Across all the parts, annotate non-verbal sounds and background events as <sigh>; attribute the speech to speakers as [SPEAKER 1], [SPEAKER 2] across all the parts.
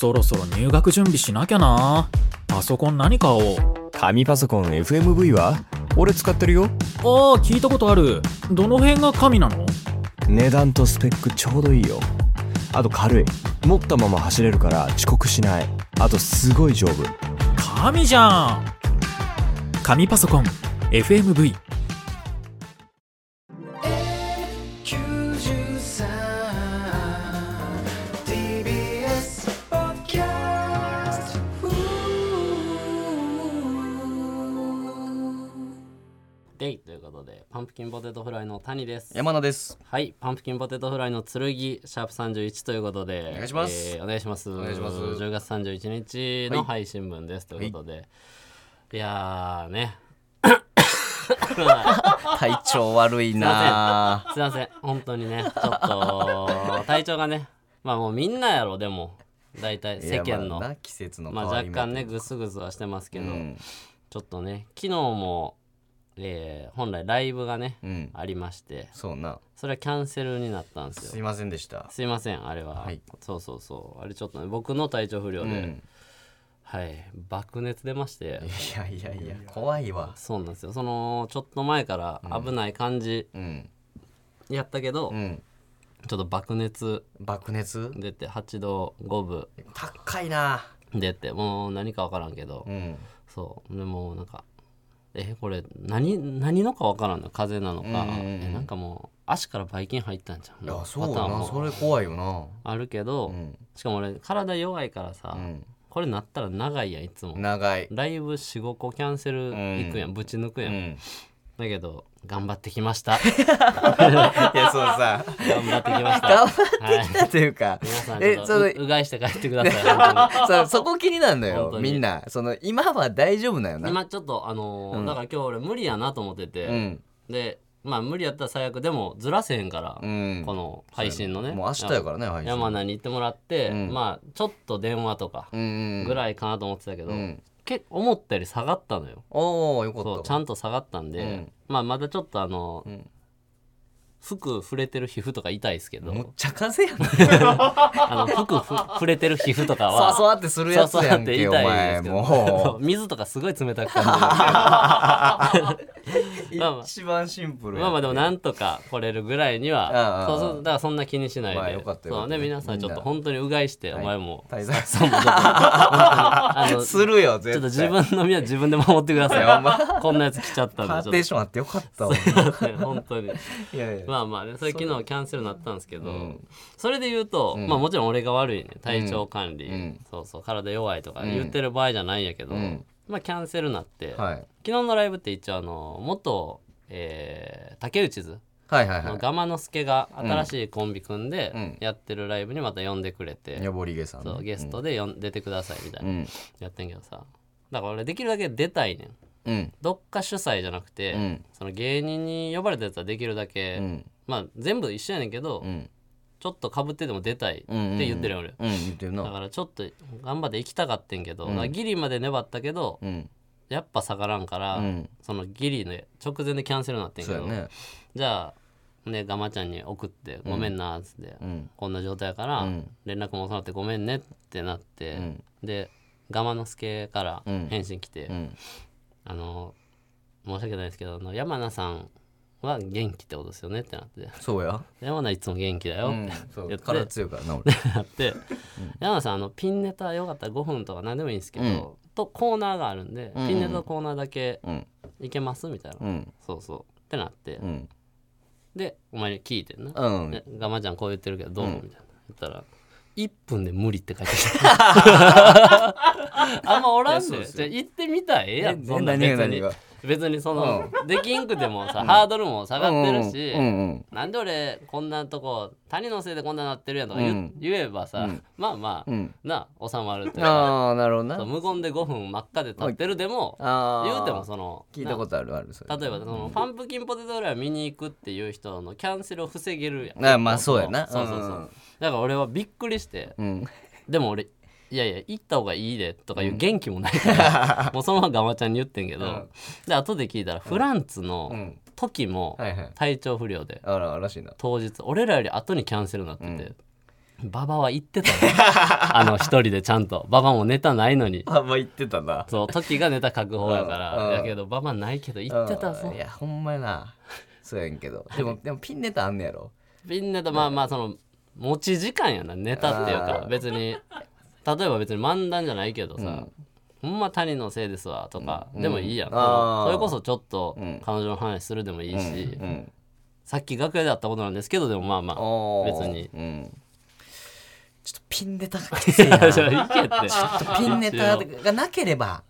[SPEAKER 1] そろそろ入学準備しなきゃな。パソコン何買おう。
[SPEAKER 2] 紙パソコン FMV は？俺使ってるよ。
[SPEAKER 1] ああ聞いたことある。どの辺が神なの？
[SPEAKER 2] 値段とスペックちょうどいいよ。あと軽い。持ったまま走れるから遅刻しない。あとすごい丈夫。
[SPEAKER 1] 神じゃん。紙パソコン FMV
[SPEAKER 3] パンプキンポテトフライの谷です。
[SPEAKER 4] 山名です。
[SPEAKER 3] はいパンプキンポテトフライの剣シャープ31ということで。
[SPEAKER 4] お願いします。
[SPEAKER 3] えーお願いします。お
[SPEAKER 4] 願いします。
[SPEAKER 3] 10月31日の配信分です、ということで、い、やーね。<laughs>
[SPEAKER 4] 体調悪いな
[SPEAKER 3] すいません。本当にね。ちょっと体調がね。まあもうみんなやろでも。大体世間の。
[SPEAKER 4] いやまあ
[SPEAKER 3] 若干ねぐすぐすはしてますけど、
[SPEAKER 4] うん。
[SPEAKER 3] ちょっとね昨日も、えー本来ライブがね、
[SPEAKER 4] うん。
[SPEAKER 3] ありまして。
[SPEAKER 4] そうな。
[SPEAKER 3] それはキャンセルになったんですよ。
[SPEAKER 4] すいませんでした。
[SPEAKER 3] すいませんあれは、
[SPEAKER 4] はい。
[SPEAKER 3] そうそうそう。あれちょっとね僕の体調不良で、
[SPEAKER 4] うん。
[SPEAKER 3] はい。爆熱出まして。
[SPEAKER 4] いやいやいや怖いわ。
[SPEAKER 3] そうなんですよ。そのちょっと前から危ない感じ
[SPEAKER 4] うん。
[SPEAKER 3] やったけど、
[SPEAKER 4] うん。
[SPEAKER 3] ちょっと爆熱
[SPEAKER 4] 爆熱？
[SPEAKER 3] 出て8度5分。
[SPEAKER 4] 高いな。
[SPEAKER 3] 出てもう何か分からんけど、
[SPEAKER 4] うん。
[SPEAKER 3] そう。でもうなんかえこれ何何のか分からんの？風邪なのか、
[SPEAKER 4] うんうんうん。
[SPEAKER 3] えなんかもう足からばい菌入ったんじゃん
[SPEAKER 4] いやそう
[SPEAKER 3] パターンも。
[SPEAKER 4] よなそれ怖いよな。
[SPEAKER 3] あるけど、
[SPEAKER 4] うん。
[SPEAKER 3] しかも俺体弱いからさ、
[SPEAKER 4] うん。
[SPEAKER 3] これなったら長いやんいつも。
[SPEAKER 4] 長い。
[SPEAKER 3] ライブ45個キャンセルいくやん、ぶち抜くやんだけど頑張ってきました。<laughs>
[SPEAKER 4] いやそうさ。
[SPEAKER 3] 頑張ってきました。
[SPEAKER 4] 頑張ってきたというか。
[SPEAKER 3] 皆さん
[SPEAKER 4] えその
[SPEAKER 3] とううがいして帰ってください。<laughs>
[SPEAKER 4] そこ気になるの
[SPEAKER 3] 本
[SPEAKER 4] よみんな。その今は大丈夫なよな。
[SPEAKER 3] 今ちょっとあのーだから今日俺無理やなと思ってて、
[SPEAKER 4] うん。
[SPEAKER 3] でまあ無理やったら最悪でもずらせへんから、
[SPEAKER 4] うん。
[SPEAKER 3] この配信のね。
[SPEAKER 4] もう明日やからね配信。
[SPEAKER 3] 山名に行ってもらって、
[SPEAKER 4] うん。
[SPEAKER 3] まあちょっと電話とか
[SPEAKER 4] うん
[SPEAKER 3] ぐらいかなと思ってたけど、
[SPEAKER 4] うん。
[SPEAKER 3] け思ったより下がったのよ。
[SPEAKER 4] おおよかった。
[SPEAKER 3] ちゃんと下がったんで、
[SPEAKER 4] うん
[SPEAKER 3] まあまだちょっとあの、
[SPEAKER 4] ん。
[SPEAKER 3] 服触れてる皮膚とか痛いですけど。
[SPEAKER 4] むっちゃ風やな <laughs>
[SPEAKER 3] あの服ふ触れてる皮膚とか <laughs>
[SPEAKER 4] そう
[SPEAKER 3] は
[SPEAKER 4] そうってするやつやんけお前も <laughs>
[SPEAKER 3] 水とかすごい冷たく感
[SPEAKER 4] う
[SPEAKER 3] まあまあ。
[SPEAKER 4] 一番シンプル
[SPEAKER 3] まあまあでもなんとか来れるぐらいに
[SPEAKER 4] あああ。
[SPEAKER 3] は
[SPEAKER 4] あ
[SPEAKER 3] そうそうだからそんな気にしないで、
[SPEAKER 4] まあよかったよ
[SPEAKER 3] そうね皆さんちょっと本当にうがいして、
[SPEAKER 4] はい。
[SPEAKER 3] お前も。
[SPEAKER 4] 滞在
[SPEAKER 3] そうもう。ちょっとあのち
[SPEAKER 4] するよ
[SPEAKER 3] ょっと
[SPEAKER 4] 絶対
[SPEAKER 3] 自分の身は自分で守ってください。こんなやつ来ちゃったん
[SPEAKER 4] パ
[SPEAKER 3] でちょっ
[SPEAKER 4] ーテーションあってよかったわ。
[SPEAKER 3] と本当に。
[SPEAKER 4] いやいや
[SPEAKER 3] まあまあねそれ昨日キャンセルになったんですけど、
[SPEAKER 4] うん。
[SPEAKER 3] それで言うと、
[SPEAKER 4] ん。
[SPEAKER 3] まあもちろん俺が悪いね。体調管理、
[SPEAKER 4] うん。
[SPEAKER 3] そうそう体弱いとか言ってる場合じゃないんやけど、
[SPEAKER 4] うん。
[SPEAKER 3] まあキャンセルになって、
[SPEAKER 4] はい。
[SPEAKER 3] 昨日のライブって一応あの元、えー竹内図
[SPEAKER 4] はいはいはい。
[SPEAKER 3] のガマノスケが新しいコンビ組んで
[SPEAKER 4] うん。
[SPEAKER 3] やってるライブにまた呼んでくれて、
[SPEAKER 4] にぼりげさんね。
[SPEAKER 3] そうゲストでよん出てくださいみたいうな、
[SPEAKER 4] ん。
[SPEAKER 3] やってんけどさ。だから俺できるだけ出たいねん
[SPEAKER 4] うん。
[SPEAKER 3] どっか主催じゃなくて、
[SPEAKER 4] うん。
[SPEAKER 3] その芸人に呼ばれたやつはできるだけ、
[SPEAKER 4] うん。
[SPEAKER 3] まあ全部一緒やねんけど、
[SPEAKER 4] うん。
[SPEAKER 3] ちょっとかぶってでも出たいって言ってるよ俺、
[SPEAKER 4] うん
[SPEAKER 3] だ
[SPEAKER 4] な
[SPEAKER 3] からちょっと頑張って行きたかってんけど、
[SPEAKER 4] うん。
[SPEAKER 3] ギリまで粘ったけど、
[SPEAKER 4] うん。
[SPEAKER 3] やっぱ下がらんから、
[SPEAKER 4] うん。
[SPEAKER 3] そのギリの直前でキャンセルになってんけど、
[SPEAKER 4] ね。
[SPEAKER 3] じゃあねガマちゃんに送って「ごめんな」っつって、
[SPEAKER 4] うん。
[SPEAKER 3] こんな状態やから、
[SPEAKER 4] うん。
[SPEAKER 3] 連絡も遅なってごめんねってなって、
[SPEAKER 4] うん。
[SPEAKER 3] でガマの助から
[SPEAKER 4] うん。
[SPEAKER 3] 返信来て、
[SPEAKER 4] うん
[SPEAKER 3] あの申し訳ないですけどあの山名さんは元気ってことですよねってなって。
[SPEAKER 4] そうや。
[SPEAKER 3] 山名いつも元気だよ。
[SPEAKER 4] う
[SPEAKER 3] って
[SPEAKER 4] んそう。
[SPEAKER 3] 言って。
[SPEAKER 4] 体強いからな俺。
[SPEAKER 3] なって、山名さんあのピンネタよかったら5分とか何でもいいんですけど、とコーナーがあるんで、
[SPEAKER 4] うん。
[SPEAKER 3] ピンネタとコーナーだけ
[SPEAKER 4] うん。
[SPEAKER 3] いけますみたいな、
[SPEAKER 4] うん。
[SPEAKER 3] そうそう。ってなって、
[SPEAKER 4] うん。
[SPEAKER 3] でお前に聞いてんな、
[SPEAKER 4] うん。
[SPEAKER 3] でガマちゃんこう言ってるけどどう、みたいな。言ったら1分で無理って書いてある。<laughs> あんまおらんねん行ってみたらええやん
[SPEAKER 4] え
[SPEAKER 3] そんな別に別にその、できんくてもさ、ハードルも下がってるし、なんで俺こんなとこ谷のせいでこんななってるやんとか言,、
[SPEAKER 4] うん。
[SPEAKER 3] 言えばさ、まあまあ、
[SPEAKER 4] うん。
[SPEAKER 3] な収まるというか。
[SPEAKER 4] ああなるほどな。
[SPEAKER 3] 無言で5分真っ赤で立ってるでも言うてもその
[SPEAKER 4] 聞いたことあるある
[SPEAKER 3] 例えばそのパンプキンポテトフライを見に行くっていう人のキャンセルを防げるやん
[SPEAKER 4] あまあそうやな。
[SPEAKER 3] そうそうそう、
[SPEAKER 4] うん。
[SPEAKER 3] だから俺はびっくりして。
[SPEAKER 4] うん。
[SPEAKER 3] でも俺いやいや行った方がいいでとかいう元気もないから、<laughs> もうそのままガマちゃんに言ってんけど、
[SPEAKER 4] うん。
[SPEAKER 3] で後で聞いたらフランツの
[SPEAKER 4] うん。
[SPEAKER 3] 時も体調不良で
[SPEAKER 4] あららしいな。
[SPEAKER 3] 当日俺らより後にキャンセルになってて、馬場は言ってたよ <laughs> あの一人でちゃんと。馬場もネタないのに。
[SPEAKER 4] あんま言ってたな
[SPEAKER 3] そう時がネタ書く方やから、
[SPEAKER 4] うん。うん。
[SPEAKER 3] やけど馬場ないけど言ってたぞ。
[SPEAKER 4] うん。いやほんまやな。そうやんけど。でもでもピンネタあんねやろ。
[SPEAKER 3] ピンネタまあまあその持ち時間やな。ネタっていうか別に例えば別に漫談じゃないけどさ、ほんま谷のせいですわとか、でもいいやん、
[SPEAKER 4] あー。
[SPEAKER 3] それこそちょっと
[SPEAKER 4] ん。
[SPEAKER 3] 彼女の話するでもいいし、
[SPEAKER 4] うん。
[SPEAKER 3] さっき楽屋で会ったことなんですけどでもまあまあ別に。
[SPEAKER 4] うんちょっとピンネタがきついな。<laughs>
[SPEAKER 3] いや
[SPEAKER 4] ちょっとピンネタがなければ。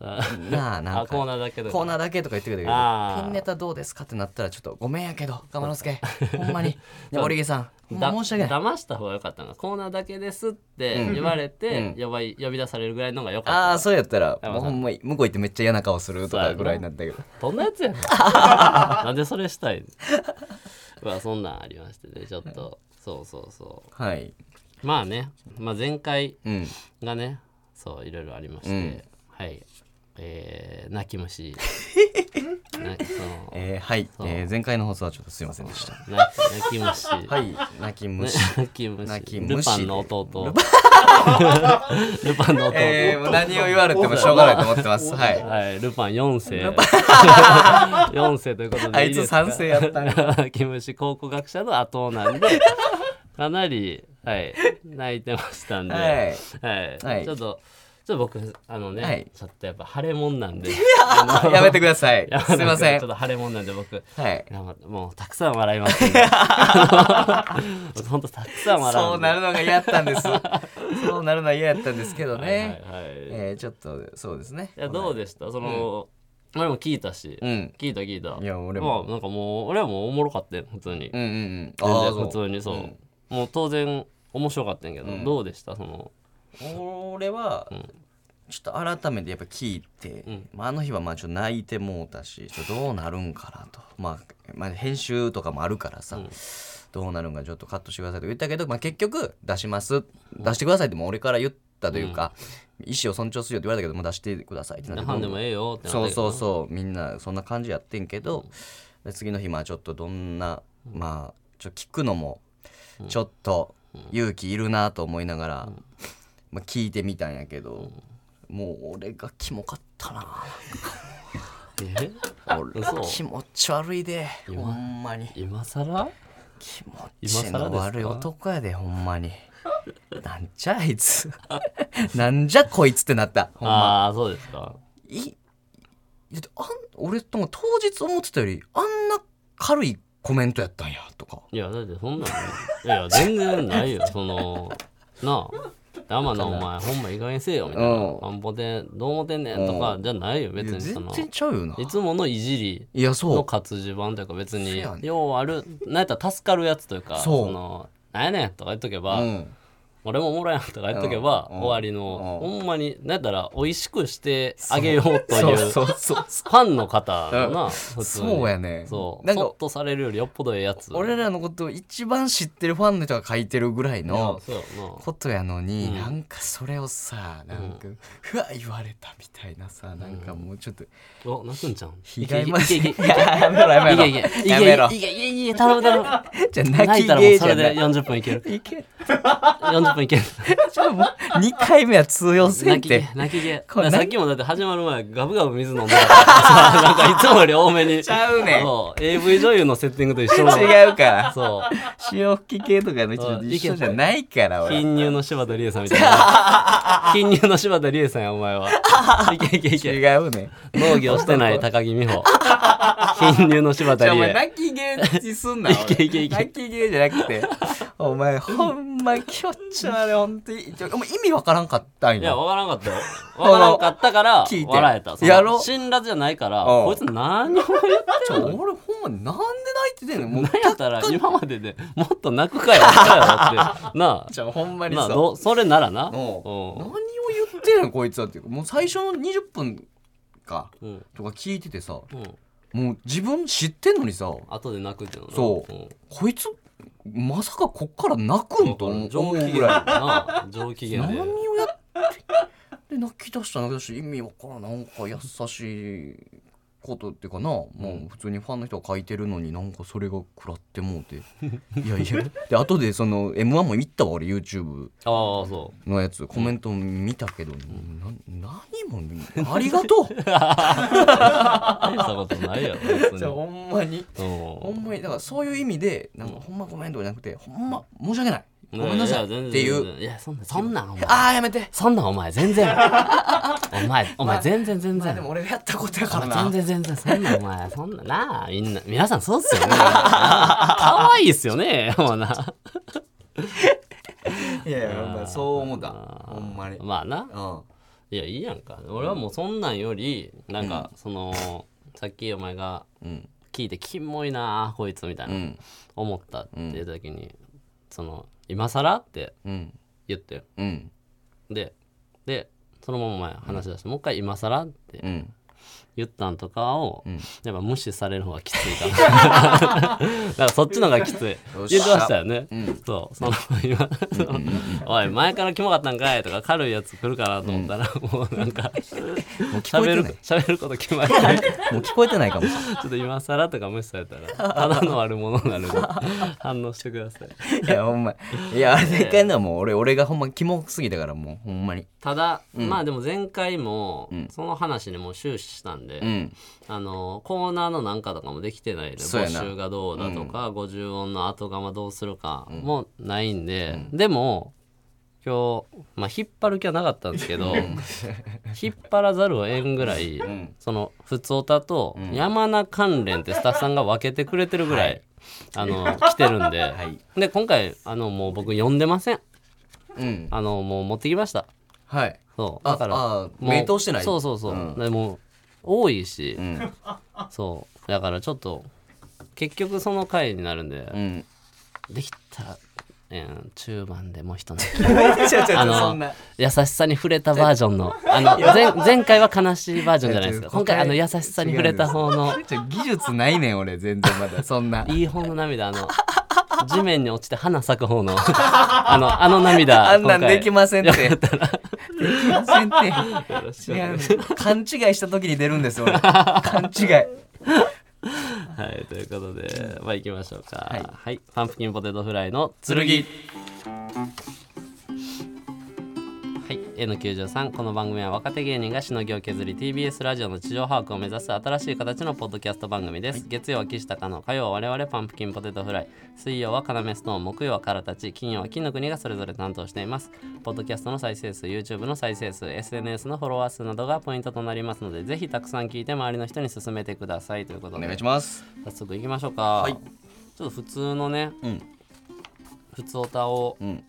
[SPEAKER 4] なあなんか。
[SPEAKER 3] あコーナーだけで
[SPEAKER 4] コーナーだけとか言ってくれた
[SPEAKER 3] あー。
[SPEAKER 4] けどピンネタどうですかってなったらちょっとごめんやけど鎌之助ほんまに。<laughs> ね森毛さん。申し訳ない。
[SPEAKER 3] 騙した方が良かったなコーナーだけですって言われて、呼ばい呼び出されるぐらいのが良かった。
[SPEAKER 4] ああそうやったら。ほんまに向こう行ってめっちゃ嫌な顔するとかぐらいになったけど。
[SPEAKER 3] どんなやつや <laughs> なんでそれしたいまあそんなんありましてね。ちょっと。そうそうそ
[SPEAKER 4] はい、
[SPEAKER 3] うまあね、まあ、前回
[SPEAKER 4] うん、
[SPEAKER 3] がねそういろいろありまして、
[SPEAKER 4] うん。
[SPEAKER 3] はい。えー、泣き虫。<laughs>
[SPEAKER 4] えー、はい、えー、前回の放送はちょっとすいませんでした。
[SPEAKER 3] 泣き泣き虫。<laughs>
[SPEAKER 4] はい。泣き虫。
[SPEAKER 3] 泣き虫。
[SPEAKER 4] 泣き
[SPEAKER 3] ル
[SPEAKER 4] 虫
[SPEAKER 3] パンの弟。ルパン。<laughs> の弟、
[SPEAKER 4] 何を言われてもしょうがないと思ってます。はい。
[SPEAKER 3] はい、ルパン4世。4世ということで
[SPEAKER 4] あいつ
[SPEAKER 3] いいですか？
[SPEAKER 4] 賛成やったんや。
[SPEAKER 3] キムシ考古学者の後なんで、かなり、はい、泣いてましたんで、
[SPEAKER 4] は
[SPEAKER 3] はい。
[SPEAKER 4] いはい。
[SPEAKER 3] ちょっと、ちょっと僕、あのね、
[SPEAKER 4] はい。
[SPEAKER 3] ちょっとやっぱ腫れもんなんで、
[SPEAKER 4] やめてください。
[SPEAKER 3] や
[SPEAKER 4] すいません。
[SPEAKER 3] ちょっと腫れもんなんで僕、
[SPEAKER 4] はい。
[SPEAKER 3] もうたくさん笑いますんで、<laughs> 本当たくさん笑
[SPEAKER 4] そうなる
[SPEAKER 3] の
[SPEAKER 4] のが嫌やったんです。そうなるのは嫌やったんですけどね、
[SPEAKER 3] はいはいはい。
[SPEAKER 4] えー、ちょっとそうですね。
[SPEAKER 3] いやどうでした？その、俺も聞いたし、
[SPEAKER 4] うん。
[SPEAKER 3] 聞いた聞いた。
[SPEAKER 4] いや俺も。
[SPEAKER 3] まあなんかもう俺はもうおもろかったよ普通に、
[SPEAKER 4] うんうんうん。
[SPEAKER 3] 全然
[SPEAKER 4] あーそう。
[SPEAKER 3] 普通にそう、
[SPEAKER 4] ん
[SPEAKER 3] もう当然面白かったんやけど、
[SPEAKER 4] うん。
[SPEAKER 3] どうでした？その
[SPEAKER 4] 俺は
[SPEAKER 3] ん
[SPEAKER 4] ちょっと改めてやっぱ聞いて、
[SPEAKER 3] ん。
[SPEAKER 4] まあ、あの日はまあちょっと泣いてもうたしちょっとどうなるんかなと、まあ、まあ編集とかもあるからさ、どうなるんかちょっとカットしてくださいと言ったけど、まあ、結局出します。出してくださいってもう俺から言ったというか、意思を尊重するよって言われたけどもう出してくださいってなって
[SPEAKER 3] でもええよってなった
[SPEAKER 4] そう
[SPEAKER 3] けど
[SPEAKER 4] そうそうみんなそんな感じやってんけど、で次の日まあちょっとどんなまあちょっと聞くのもちょっと勇気いるなと思いながら、まあ、聞いてみたんやけど、もう俺がキモかったな。<laughs>
[SPEAKER 3] え？
[SPEAKER 4] 俺
[SPEAKER 3] 嘘。
[SPEAKER 4] 気持ち悪いでほんまに。
[SPEAKER 3] 今更？
[SPEAKER 4] 気持
[SPEAKER 3] 今
[SPEAKER 4] ちの悪い男やでほんまに。なんじゃあいつ。<laughs> なんじゃこいつってなったほんま。
[SPEAKER 3] ああそうですか。
[SPEAKER 4] いあん俺とも当日思ってたよりあんな軽いコメントやったんやとか。
[SPEAKER 3] いやだってそんなんいや全然ないよ。そのなあ。天野お前 <laughs> ほんま意外にせえよみたいな。
[SPEAKER 4] うん。
[SPEAKER 3] なんぼでどう思ってんねんとかじゃないよ別にその
[SPEAKER 4] 全然ちゃうよな。い
[SPEAKER 3] つものいじり
[SPEAKER 4] いやそう。
[SPEAKER 3] の活字版というか別にようあるなんやったら助かるやつというか
[SPEAKER 4] そう。
[SPEAKER 3] のなんやねんとか言っとけば、
[SPEAKER 4] うん
[SPEAKER 3] 俺もおもろいやんとか言っとけば、
[SPEAKER 4] うん。
[SPEAKER 3] 終わりの、
[SPEAKER 4] う
[SPEAKER 3] ほんまになんやったら美味しくしてあげようという <laughs> ファンの方のな、普通に。
[SPEAKER 4] そうやね
[SPEAKER 3] そう。
[SPEAKER 4] なんか
[SPEAKER 3] そっとされるよりよっぽどええやつ。
[SPEAKER 4] 俺らのことを一番知ってるファンの人が書いてるぐらい
[SPEAKER 3] いや
[SPEAKER 4] のことやのに、
[SPEAKER 3] うん。
[SPEAKER 4] なんかそれをさなんか、うわ言われたみたいなさなんかもうちょっと
[SPEAKER 3] お泣くんちゃん？
[SPEAKER 4] 被害まで
[SPEAKER 3] いけいけ
[SPEAKER 4] ややめろやめろやめろ。
[SPEAKER 3] いけいけ。いけいけ頼む頼む。<laughs>
[SPEAKER 4] じゃあ
[SPEAKER 3] 泣
[SPEAKER 4] 泣き
[SPEAKER 3] い。たらもう
[SPEAKER 4] 芸じゃな
[SPEAKER 3] それで
[SPEAKER 4] い
[SPEAKER 3] 40分いける。
[SPEAKER 4] いけ。
[SPEAKER 3] 40分いける。
[SPEAKER 4] ちょもう2回目は通用せん
[SPEAKER 3] 泣き
[SPEAKER 4] って
[SPEAKER 3] 毛泣き毛
[SPEAKER 4] これ
[SPEAKER 3] さっきもだって始まる前ガブガブ水飲んで <laughs> なんかいつもより多めに。
[SPEAKER 4] ちゃうねん。
[SPEAKER 3] AV 女優のセッティングと一緒の
[SPEAKER 4] 違うから。
[SPEAKER 3] そう。
[SPEAKER 4] 潮吹き系とかの一緒じゃないから俺。
[SPEAKER 3] 貧乳の柴田理恵さんみたいな。<laughs> 貧乳の柴田理恵さんやお前は。いけいけいけ。
[SPEAKER 4] 違うね
[SPEAKER 3] 農業してない高木美穂。<laughs> 貧乳の柴
[SPEAKER 4] じゃあお前
[SPEAKER 3] 田理恵
[SPEAKER 4] 泣き芸にすんな。
[SPEAKER 3] いけいけいけ。
[SPEAKER 4] 泣き芸じゃなくて。お前ほんま気持ち悪い。ほんとに。意味わからんかったん
[SPEAKER 3] いや
[SPEAKER 4] や。
[SPEAKER 3] わからんかったよ。<laughs> わからんかったから
[SPEAKER 4] 聞いて。
[SPEAKER 3] 笑えた。その
[SPEAKER 4] やろ
[SPEAKER 3] 辛辣じゃないから
[SPEAKER 4] うん
[SPEAKER 3] こいつ何を言って
[SPEAKER 4] ちょ俺ほんまなんで泣いててん。のもう
[SPEAKER 3] 何やったら今まででもっと泣くかよかよって。<laughs> な
[SPEAKER 4] じゃあほんまにさ。
[SPEAKER 3] あなあどそれならな。
[SPEAKER 4] うん。何を
[SPEAKER 3] うん
[SPEAKER 4] 言ってんのこいつはっていうか。もう最初の20分か。
[SPEAKER 3] うん。
[SPEAKER 4] とか聞いててさ。
[SPEAKER 3] うん。
[SPEAKER 4] もう自分知ってんのにさ。
[SPEAKER 3] 後で泣くっていうのな。
[SPEAKER 4] そう。
[SPEAKER 3] うん。
[SPEAKER 4] こいつまさかこっから泣くんと思うぐらい
[SPEAKER 3] な。<laughs> 上機嫌
[SPEAKER 4] 何
[SPEAKER 3] で
[SPEAKER 4] をやってで泣き出した泣き出した。意味わからん。なんか優しいことっていうかな、もう普通にファンの人が書いてるのになんかそれが食らってもうて。<laughs> いやいや。で後でその m 1も行ったわ俺 YouTube
[SPEAKER 3] ああそ
[SPEAKER 4] のやつ。コメント見たけど、な何もありがとう。
[SPEAKER 3] う大したことないやろ
[SPEAKER 4] ほんまに。
[SPEAKER 3] うん。
[SPEAKER 4] ほんまにだからそういう意味でなんかほんまごめんとかじゃなくてほんま申し訳ないごめんなさい。っていう。
[SPEAKER 3] いやそんなそんなんお前。
[SPEAKER 4] ああやめて。
[SPEAKER 3] そんなんお前全然。<laughs> お前お前全然全然。
[SPEAKER 4] まあでも俺がやったことやからな。
[SPEAKER 3] 全然全然そんなお前。そんななあみんな皆さんそうっすよね。<laughs> 可愛いっすよねもうな。<laughs> い
[SPEAKER 4] やいやほんまそう思った。ほんまに。
[SPEAKER 3] まあな。
[SPEAKER 4] うん。
[SPEAKER 3] いやいいやんか。俺はもうそんなんよりなんかそのさっきお前が
[SPEAKER 4] うん。
[SPEAKER 3] 聞いてキモいなこいつみたいうなん。思ったって言った時にその今更って
[SPEAKER 4] うん
[SPEAKER 3] 言ってよ。
[SPEAKER 4] うん。
[SPEAKER 3] ででそのままお前話し出してもう一回今更って
[SPEAKER 4] うん
[SPEAKER 3] 言ったんとかを、
[SPEAKER 4] ん。
[SPEAKER 3] やっぱ無視される方がきついかな。<laughs> だからそっちの方がきつい。言ってましたよね、
[SPEAKER 4] ん。
[SPEAKER 3] そう。その今おい前からキモかったんかい」とか軽いやつ来るかなと思ったら、もうなんか喋る喋ること決まり。ないち
[SPEAKER 4] もう聞こえてないかもし
[SPEAKER 3] ょっと今更とか無視されたら <laughs> ただの悪者になる反応してください。
[SPEAKER 4] いいやほんま。いやあれでのはもう俺俺がほんまキモすぎたからもうほんまに。
[SPEAKER 3] ただ、まあでも前回も
[SPEAKER 4] ん。
[SPEAKER 3] その話にもう終始したんで、
[SPEAKER 4] うん。
[SPEAKER 3] あのコーナーのなんかとかもできてないで募集がどうだとか、50音の後釜どうするかもないんで、でも今日、まあ、引っ張る気はなかったんですけど引っ張らざるを得んぐらい、
[SPEAKER 4] ん。
[SPEAKER 3] その普通歌と山名関連ってスタッフさんが分けてくれてるぐらい、あの来てるんで、で今回あのもう僕読んでません。
[SPEAKER 4] うん。
[SPEAKER 3] あのもう持ってきました。
[SPEAKER 4] はい。
[SPEAKER 3] そう。
[SPEAKER 4] あ
[SPEAKER 3] だから
[SPEAKER 4] あ
[SPEAKER 3] もう
[SPEAKER 4] 名答してない？
[SPEAKER 3] そうそうそう、
[SPEAKER 4] うん。
[SPEAKER 3] でも多いし、
[SPEAKER 4] うん。
[SPEAKER 3] そう。だからちょっと結局その回になるんで、
[SPEAKER 4] うん。
[SPEAKER 3] できたら、うん、中盤でもう一泣 <laughs> あの優しさに触れたバージョンの。あの前前回は悲しいバージョンじゃないですか。今回あの優しさに触れた方の。
[SPEAKER 4] 技術ないねん俺全然まだ。そんな。<laughs> い
[SPEAKER 3] い方の涙あの地面に落ちて花咲く方の <laughs> あのあの涙 <laughs>
[SPEAKER 4] あんなんできませんって。
[SPEAKER 3] よかったら。
[SPEAKER 4] できませんって。
[SPEAKER 3] い
[SPEAKER 4] 違う勘違いした時に出るんですよ俺。<laughs> 勘違い。
[SPEAKER 3] はい、ということで、まあ行きましょうか。は
[SPEAKER 4] はいい、
[SPEAKER 3] パンプキンポテトフライの剣。はい、N93 この番組は若手芸人がしのぎを削り TBS ラジオの地上把握を目指す新しい形のポッドキャスト番組です、月曜は岸高の火曜は我々パンプキンポテトフライ。水曜はカナメストーン木曜はカラタチ金曜は金の国がそれぞれ担当しています。ポッドキャストの再生数 YouTube の再生数 SNS のフォロワー数などがポイントとなりますのでぜひたくさん聞いて周りの人に勧めてください。ということで。
[SPEAKER 4] お願いします。
[SPEAKER 3] 早速行きましょうか、
[SPEAKER 4] い。
[SPEAKER 3] ちょっと普通のね
[SPEAKER 4] うん。
[SPEAKER 3] 普通オタを
[SPEAKER 4] うん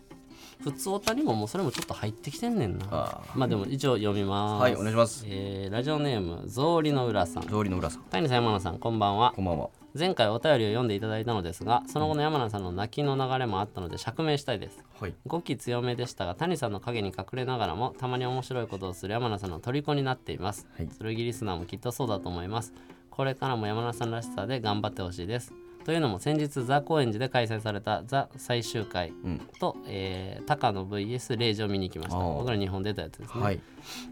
[SPEAKER 3] 普通オタにももうそれもちょっと入ってきてんねんな。
[SPEAKER 4] あ
[SPEAKER 3] まあでも一応読みます。
[SPEAKER 4] はいお願いします。
[SPEAKER 3] えーラジオネーム草履の浦さん。
[SPEAKER 4] 通りの浦さん。
[SPEAKER 3] 谷さん山名さんこんばんは。
[SPEAKER 4] こんばんは。
[SPEAKER 3] 前回お便りを読んでいただいたのですがその後の山名さんの泣きの流れもあったので釈明したいです。
[SPEAKER 4] はい。
[SPEAKER 3] 語気強めでしたが谷さんの影に隠れながらもたまに面白いことをする山名さんの虜になっています、
[SPEAKER 4] はい。
[SPEAKER 3] 剣リスナーもきっとそうだと思います。これからも山名さんらしさで頑張ってほしいですというのも先日ザ・高円寺で開催されたザ最終回
[SPEAKER 4] うん。
[SPEAKER 3] と、えー、高野 VS レイジを見に行きました。僕ら日本出たやつですね、
[SPEAKER 4] はい。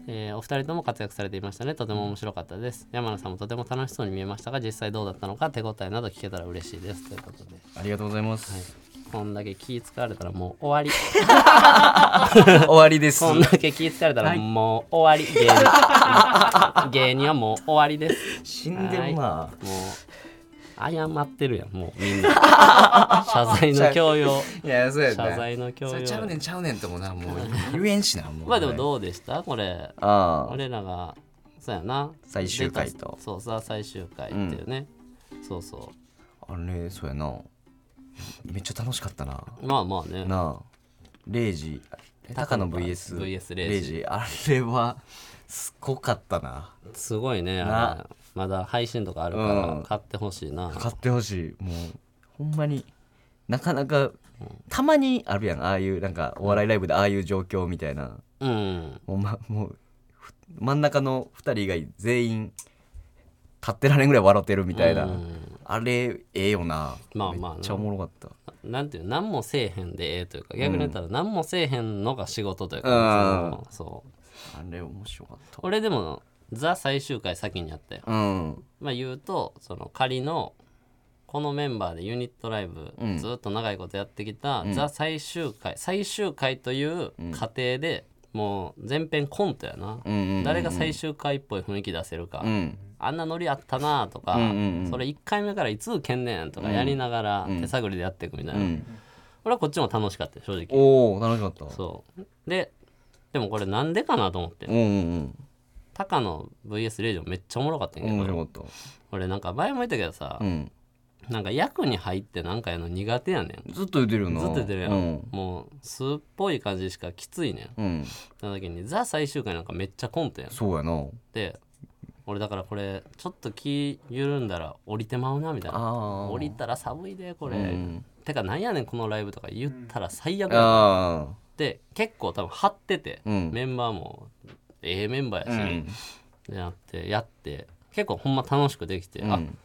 [SPEAKER 3] えーお二人とも活躍されていましたね。とても面白かったです。山名さんもとても楽しそうに見えましたが実際どうだったのか手応えなど聞けたら嬉しいです。ということで。
[SPEAKER 4] ありがとうございます。
[SPEAKER 3] こんだけ気使われたらもう終わり。<laughs>
[SPEAKER 4] 終わりです。
[SPEAKER 3] こんだけ気使われたらもう終わり、芸人。芸人はもう終わりです。
[SPEAKER 4] 死んでるな。
[SPEAKER 3] もう謝ってるやんもうみんな。謝罪の強要。
[SPEAKER 4] いやそうや
[SPEAKER 3] 謝
[SPEAKER 4] な
[SPEAKER 3] 罪の強要。
[SPEAKER 4] ちゃうねんちゃうねんともなもう言えんしなもう。
[SPEAKER 3] まあでもどうでした？これ。
[SPEAKER 4] ああ。
[SPEAKER 3] 俺らがそうやな。
[SPEAKER 4] 最終回と。
[SPEAKER 3] そうさ最終回っていうね、そうそ
[SPEAKER 4] あれそうやな。めっちゃ楽しかったな。
[SPEAKER 3] うまあまあね。
[SPEAKER 4] なあ。レイジ。高野 VS,
[SPEAKER 3] VS レイジ。
[SPEAKER 4] あれはすごかったな。
[SPEAKER 3] すごいねあ
[SPEAKER 4] な
[SPEAKER 3] れまだ配信とかあるから
[SPEAKER 4] うん。
[SPEAKER 3] 買ってほしいな、
[SPEAKER 4] 買ってほしい。もうほんまになかなかたまにあるやん。ああいうなんかお笑いライブでああいう状況みたいな。
[SPEAKER 3] うん。
[SPEAKER 4] もう,、ま、もうふ真ん中の2人以外全員立ってられんぐらい笑ってるみたいな、
[SPEAKER 3] うん。
[SPEAKER 4] あれええよな。
[SPEAKER 3] まあまあな。
[SPEAKER 4] めっちゃおもろかった。
[SPEAKER 3] なんていう何もせえへんでええというか逆に言ったら何もせえへんのが仕事というか、
[SPEAKER 4] うん。
[SPEAKER 3] そう。
[SPEAKER 4] あれ面白かった。
[SPEAKER 3] 俺でもザ最終回先にやったよ。
[SPEAKER 4] うん。
[SPEAKER 3] まあ言うとその仮のこのメンバーでユニットライブ
[SPEAKER 4] うん。
[SPEAKER 3] ずっと長いことやってきた、ザ最終回最終回という過程でもう全編コントやな、
[SPEAKER 4] うんうん
[SPEAKER 3] 誰が最終回っぽい雰囲気出せるか、
[SPEAKER 4] うん。
[SPEAKER 3] あんなノリあったなとか、
[SPEAKER 4] うんうんうん
[SPEAKER 3] それ1回目からいつ受けんねんとかやりながら手探りでやっていくみたいな、
[SPEAKER 4] うん。
[SPEAKER 3] 俺はこっちも楽しかったよ正直。
[SPEAKER 4] おお楽しかった
[SPEAKER 3] そう。ででもこれなんでかなと思って。
[SPEAKER 4] うんうん
[SPEAKER 3] 高野 VS レイジもめっちゃおもろかったんやけど。
[SPEAKER 4] うん面白かっ
[SPEAKER 3] 俺なんか前も言ったけどさ、
[SPEAKER 4] たうん。
[SPEAKER 3] なんか役に入ってなんかやるの苦手やねん。
[SPEAKER 4] ずっと言ってるよな。
[SPEAKER 3] ずっと言ってるやん、
[SPEAKER 4] うん。
[SPEAKER 3] もう素っぽい感じしかきついねん。
[SPEAKER 4] うん。
[SPEAKER 3] その時にザ最終回なんかめっちゃコントやん。
[SPEAKER 4] そうやな。
[SPEAKER 3] で俺だからこれちょっと気緩んだら降りてまうなみたいな。降りたら寒いでこれ、
[SPEAKER 4] うん。
[SPEAKER 3] てかなんやねんこのライブとか言ったら最悪や
[SPEAKER 4] ああ
[SPEAKER 3] で結構多分張ってて、
[SPEAKER 4] うん。
[SPEAKER 3] メンバーもええメンバーやし、
[SPEAKER 4] うん。
[SPEAKER 3] でやってやって結構ほんま楽しくできて、あ
[SPEAKER 4] うん。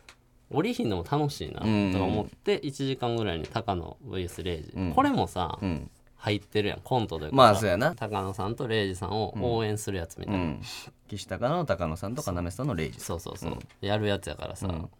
[SPEAKER 3] 降りひんのも楽しいな
[SPEAKER 4] うん。
[SPEAKER 3] とか思って1時間ぐらいに高野 VS レイこれもさ、
[SPEAKER 4] うん。
[SPEAKER 3] 入ってるやんコントで
[SPEAKER 4] まあそうやな。
[SPEAKER 3] 高野さんとレイジさんを応援するやつみたいな、
[SPEAKER 4] うん。岸高の高野さんと要さんのレイジ。
[SPEAKER 3] そう。そうそう、やるやつやからさ、
[SPEAKER 4] ん。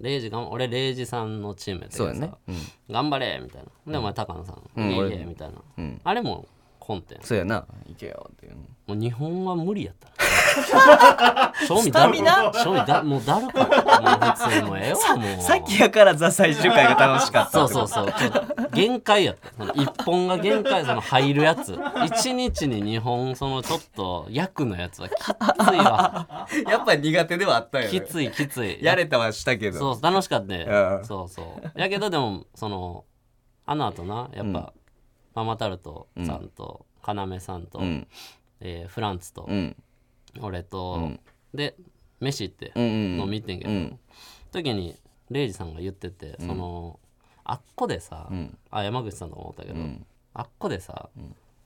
[SPEAKER 3] レイジが俺レイジさんのチームやったけどさ、
[SPEAKER 4] ね。うん。
[SPEAKER 3] 頑張れみたいな。でお前高野さん、
[SPEAKER 4] うん。
[SPEAKER 3] いえいえ
[SPEAKER 4] 俺
[SPEAKER 3] みたいな、
[SPEAKER 4] うん。
[SPEAKER 3] あれもコントやん
[SPEAKER 4] そうやな。行けよっていう
[SPEAKER 3] もう日本は無理やった。<laughs> な賞味だる賞味だ。もうだるかった。もう普通にもうええわもう。
[SPEAKER 4] さっきやからザ最終回が楽しかった
[SPEAKER 3] そうそうそう。限界やった。そ本が限界その入るやつ。一日に二本そのちょっと役のやつはきついわ。<laughs>
[SPEAKER 4] やっぱり苦手ではあったよね。
[SPEAKER 3] きついきつい。
[SPEAKER 4] やれたはしたけど。
[SPEAKER 3] そう楽しかったね。
[SPEAKER 4] うん。
[SPEAKER 3] そうそう。やけどでもそのあの後なやっぱ、ママタルトさんと要さんと、
[SPEAKER 4] うん。
[SPEAKER 3] えーフランツと、
[SPEAKER 4] うん。
[SPEAKER 3] 俺と、
[SPEAKER 4] ん。
[SPEAKER 3] で飯行って飲み行ってんけど、
[SPEAKER 4] うん。
[SPEAKER 3] 時にレイジさんが言ってて、そのあっこでさ、
[SPEAKER 4] ん。
[SPEAKER 3] あ山口さんとも思ったけど、
[SPEAKER 4] ん。
[SPEAKER 3] あっこでさ、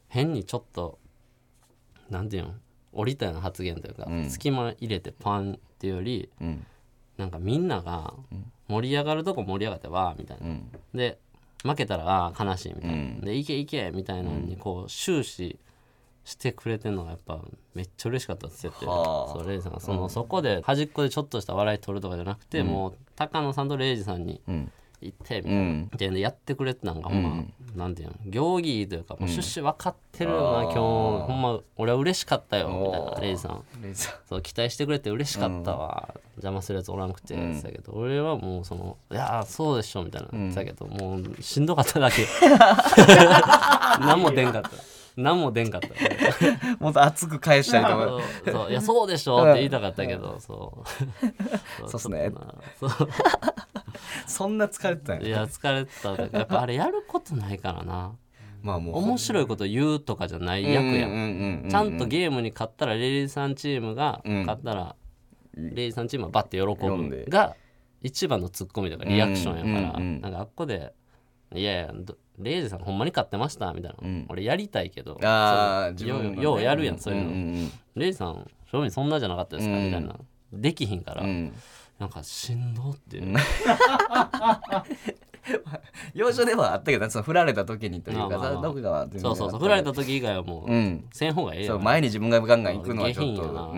[SPEAKER 3] 変にちょっとなんていうの降りたような発言というか、
[SPEAKER 4] ん。
[SPEAKER 3] 隙間入れてパンっていうより
[SPEAKER 4] うん。
[SPEAKER 3] なんかみんなが盛り上がるとこ盛り上がってわーみたいな、
[SPEAKER 4] うん。
[SPEAKER 3] で負けたらあー悲しいみたいな、
[SPEAKER 4] うん。
[SPEAKER 3] でいけいけみたいなのにこう終始してくれてるのがやっぱめっちゃ嬉しかったって言ってて
[SPEAKER 4] はあ。
[SPEAKER 3] そうレイジさんが。その、そこで端っこでちょっとした笑い取るとかじゃなくて、もう高野さんとレイジさんに
[SPEAKER 4] うん
[SPEAKER 3] 行ってみたいな、
[SPEAKER 4] うん。
[SPEAKER 3] でやってくれてたんがほんま、なんていうの行儀というかもう趣旨分かってるよな、今日ほんま俺は嬉しかったよみたいなレイジさん。そう期待してくれて嬉しかったわ、邪魔するやつおらんくて言ってたけど、俺はもうその「いやーそうでしょ」みたいな言ってたけど、もうしんどかっただけ。<laughs> 何も出んかった。何も出んかった。
[SPEAKER 4] もっと熱く返したりとか
[SPEAKER 3] そうそういやそうでしょって言いたかったけど <laughs> そう。
[SPEAKER 4] そう。っすね。
[SPEAKER 3] そう <laughs>
[SPEAKER 4] そんな疲れてたんや。
[SPEAKER 3] いや疲れてた。やっぱあれやることないからな。<laughs>
[SPEAKER 4] まあもう。
[SPEAKER 3] 面白いこと言うとかじゃない役やん。
[SPEAKER 4] ん
[SPEAKER 3] ちゃんとゲームに勝ったらレイジさんチームが
[SPEAKER 4] うん。
[SPEAKER 3] 勝ったら、レイジさんチームはバッて喜
[SPEAKER 4] 読んで。
[SPEAKER 3] ぶが一番のツッコミとかリアクションやから、なんかあっこで「いやいやどレイジさんほんまに勝ってました」みたいな、
[SPEAKER 4] ん。
[SPEAKER 3] 俺やりたいけど。
[SPEAKER 4] あ自分がね。
[SPEAKER 3] ようやるやんそういうの、
[SPEAKER 4] んん
[SPEAKER 3] レイジさん正味そんなじゃなかったですか、
[SPEAKER 4] うん。
[SPEAKER 3] みたいな。できひんから、
[SPEAKER 4] うんうん
[SPEAKER 3] なんかしんどって。いう、<laughs>
[SPEAKER 4] 要所ではあったけどその振られた時にというか
[SPEAKER 3] まあまあそうそうそう振られた時以外はもう、
[SPEAKER 4] うん。
[SPEAKER 3] せん方がええよ
[SPEAKER 4] そう前に自分がガンガン行くのは
[SPEAKER 3] 下
[SPEAKER 4] ちょっと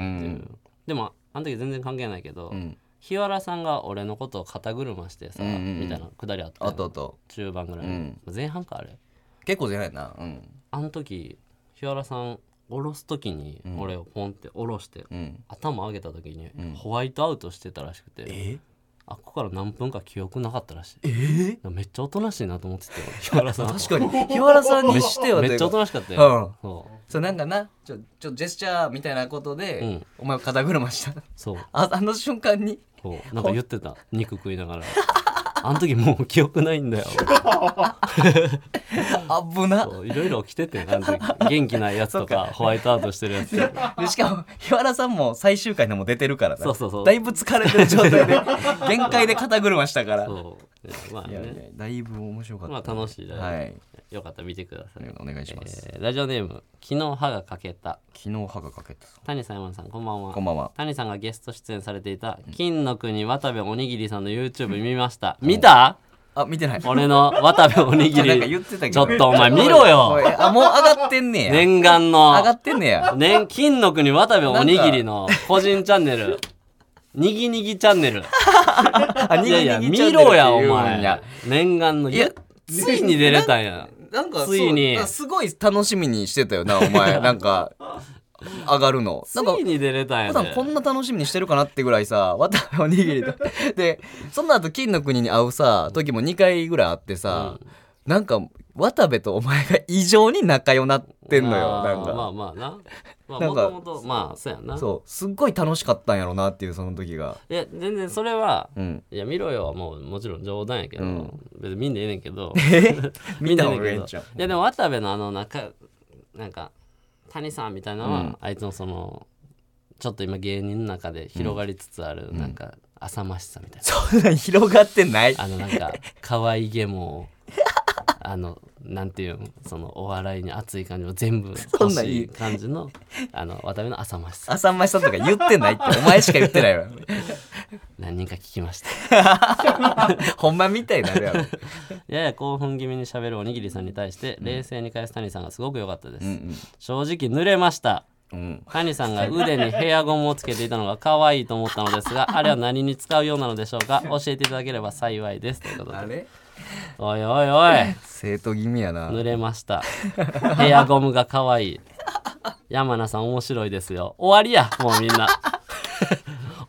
[SPEAKER 3] でもあの時全然関係ないけど、
[SPEAKER 4] うん。
[SPEAKER 3] 日原さんが俺のことを肩車してさ、
[SPEAKER 4] うんうんうん。
[SPEAKER 3] みたいなくだりあったよ
[SPEAKER 4] あとあと
[SPEAKER 3] 中盤ぐらい、
[SPEAKER 4] うん。
[SPEAKER 3] 前半かあれ。
[SPEAKER 4] 結構じゃな。いなうん。
[SPEAKER 3] あの時日原さん下ろす時に俺をポンって下ろして、
[SPEAKER 4] うん。
[SPEAKER 3] 頭上げた時にホワイトアウトしてたらしくて、
[SPEAKER 4] え？
[SPEAKER 3] あっこから何分か記憶なかったらしい。
[SPEAKER 4] え？
[SPEAKER 3] めっちゃおとなしいなと思ってて日原 <laughs> さん。
[SPEAKER 4] 確かに。<laughs> 日原さんにしては
[SPEAKER 3] めっちゃおと
[SPEAKER 4] な
[SPEAKER 3] なしかったよ、
[SPEAKER 4] うん。
[SPEAKER 3] そう。
[SPEAKER 4] そうなんかなちょちょジェスチャーみたいなことで、
[SPEAKER 3] うん。
[SPEAKER 4] お前を肩車した。
[SPEAKER 3] そう。
[SPEAKER 4] ああの瞬間に？
[SPEAKER 3] そう。なんか言ってた。肉食いながら <laughs> あの時もう記憶ないんだよ。
[SPEAKER 4] 危な。
[SPEAKER 3] いろいろ起きててあの時元気ないやつとかホワイトアウトしてるやつ。
[SPEAKER 4] でしかも日原さんも最終回でも出てるから。な
[SPEAKER 3] そうそうそう。
[SPEAKER 4] だいぶ疲れてる状態で <laughs> 限界で肩車したから。
[SPEAKER 3] そう。まあね。
[SPEAKER 4] だいぶ面白かった、
[SPEAKER 3] まあ楽しいライブ
[SPEAKER 4] はい
[SPEAKER 3] よかったら見てください、
[SPEAKER 4] お願いします、
[SPEAKER 3] えーラジオネーム昨日歯が欠けた。
[SPEAKER 4] 昨日歯がかけた。
[SPEAKER 3] 谷さん山田さんこんばんは。
[SPEAKER 4] こんばんは。
[SPEAKER 3] 谷さんがゲスト出演されていた金の国渡部おにぎりさんの YouTube 見ました。見た？
[SPEAKER 4] あ見てない。
[SPEAKER 3] 俺の渡部おにぎり。ちょっとお前見ろよ。
[SPEAKER 4] えあもう上がってんねや。
[SPEAKER 3] 念願の。
[SPEAKER 4] 上がってんねや。
[SPEAKER 3] 年金の国渡部おにぎりの個人チャンネル。にぎにぎチャンネル。<laughs>
[SPEAKER 4] あ
[SPEAKER 3] いやいや見ろやお前。
[SPEAKER 4] や
[SPEAKER 3] 念願の。いやついに出れたんや
[SPEAKER 4] なんか
[SPEAKER 3] ついに。
[SPEAKER 4] そうすごい楽しみにしてたよなお前。<laughs> なんか上がるの。
[SPEAKER 3] つ
[SPEAKER 4] なんか
[SPEAKER 3] いに出れたんや
[SPEAKER 4] 普段こんな楽しみにしてるかなってぐらいさ渡部おにぎりと。でその後金の国に会うさ時も2回ぐらい会ってさ、なんか渡部とお前が異常に仲良なってんのよなんか、
[SPEAKER 3] まあまあな。<laughs> まあもともとまあそうやな。
[SPEAKER 4] そう。すっごい楽しかったんやろなっていうその時が。
[SPEAKER 3] いや全然それは
[SPEAKER 4] うん。
[SPEAKER 3] いや見ろよはもうもちろん冗談やけど、
[SPEAKER 4] うん。
[SPEAKER 3] 別に見んでええねんけど。<laughs> <laughs>
[SPEAKER 4] 見た
[SPEAKER 3] んでええねんけど。いやでも渡部のあの中なんか谷さんみたいなのは、
[SPEAKER 4] うん。
[SPEAKER 3] あいつのそのちょっと今芸人の中で広がりつつある、なんか浅ましさみたいな、
[SPEAKER 4] そんなん広がってない。
[SPEAKER 3] あのなんか可愛げもあのなんていうんそのお笑いに熱い感じも全部
[SPEAKER 4] そ
[SPEAKER 3] 欲
[SPEAKER 4] んなんいい
[SPEAKER 3] しい感じのあの渡部の浅ましさ
[SPEAKER 4] 浅ましさとか言ってないってお前しか言ってないわ。<laughs>
[SPEAKER 3] 何人か聞きました。<laughs>
[SPEAKER 4] ほんまみたいになるやろ。<laughs>
[SPEAKER 3] やや興奮気味にしゃべるおにぎりさんに対して冷静に返す谷さんがすごく良かったです、
[SPEAKER 4] うん
[SPEAKER 3] 正直濡れました。
[SPEAKER 4] うん。うん
[SPEAKER 3] 谷さんが腕にヘアゴムをつけていたのが可愛いと思ったのですがあれは何に使うようなのでしょうか？教えていただければ幸いです。ということで。
[SPEAKER 4] あれ？
[SPEAKER 3] おいおいおい。
[SPEAKER 4] 生徒気味やな。
[SPEAKER 3] 濡れました。ヘアゴムが可愛い。山名さん面白いですよ。終わりやもうみんな。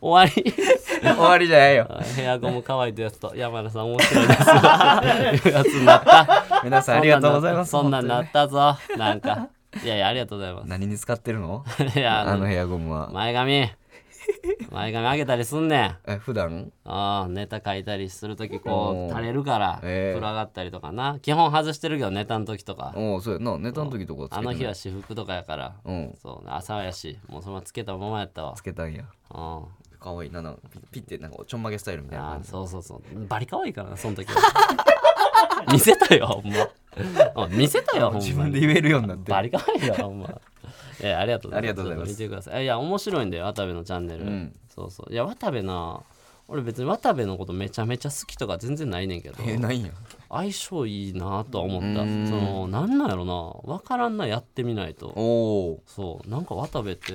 [SPEAKER 3] 終わり。
[SPEAKER 4] 終わりじゃないよ。
[SPEAKER 3] ヘアゴム可愛いってやつと山名さん面白いですよ。やつになった。
[SPEAKER 4] 皆さんありがとうございます
[SPEAKER 3] そんなんなったぞ。なんか。いやいやありがとうございま
[SPEAKER 4] 何に使ってるの？
[SPEAKER 3] す <laughs> いやあの
[SPEAKER 4] ヘアゴムは。
[SPEAKER 3] 前髪 <laughs> 前髪上げたりすんねん。
[SPEAKER 4] え普段？
[SPEAKER 3] ああネタ書いたりするときこう垂れるから
[SPEAKER 4] ええ
[SPEAKER 3] 暗がったりとかな。基本外してるけどネタの時とか。
[SPEAKER 4] おおそうやな。ネタの時とかつけて
[SPEAKER 3] あの日は私服とかやから。
[SPEAKER 4] うん。
[SPEAKER 3] そう朝やし。もうそのままつけたままやったわ。
[SPEAKER 4] つけたんや。
[SPEAKER 3] うん。
[SPEAKER 4] かわい。いななんかピッピッてなんかちょんまげスタイルみたいな。
[SPEAKER 3] あー
[SPEAKER 4] 感じ
[SPEAKER 3] そうそうそう。バリ可愛いからなその時は。<laughs> 見せたよほんま。うん見せたよほんまに。
[SPEAKER 4] 自分で言えるようになって。
[SPEAKER 3] バリ可愛いよほんまいやありがとう
[SPEAKER 4] ありがとうございます。
[SPEAKER 3] ちょっ見てください。いや面白いんだよ渡部のチャンネル、
[SPEAKER 4] うん。
[SPEAKER 3] そうそう。いや渡部な俺別に渡部のことめちゃめちゃ好きとか全然ないねんけど。
[SPEAKER 4] えないん。や
[SPEAKER 3] 相性いいなとは思った。そのなんなんやろな。分からんなやってみないと。
[SPEAKER 4] おお
[SPEAKER 3] そう。なんか渡部って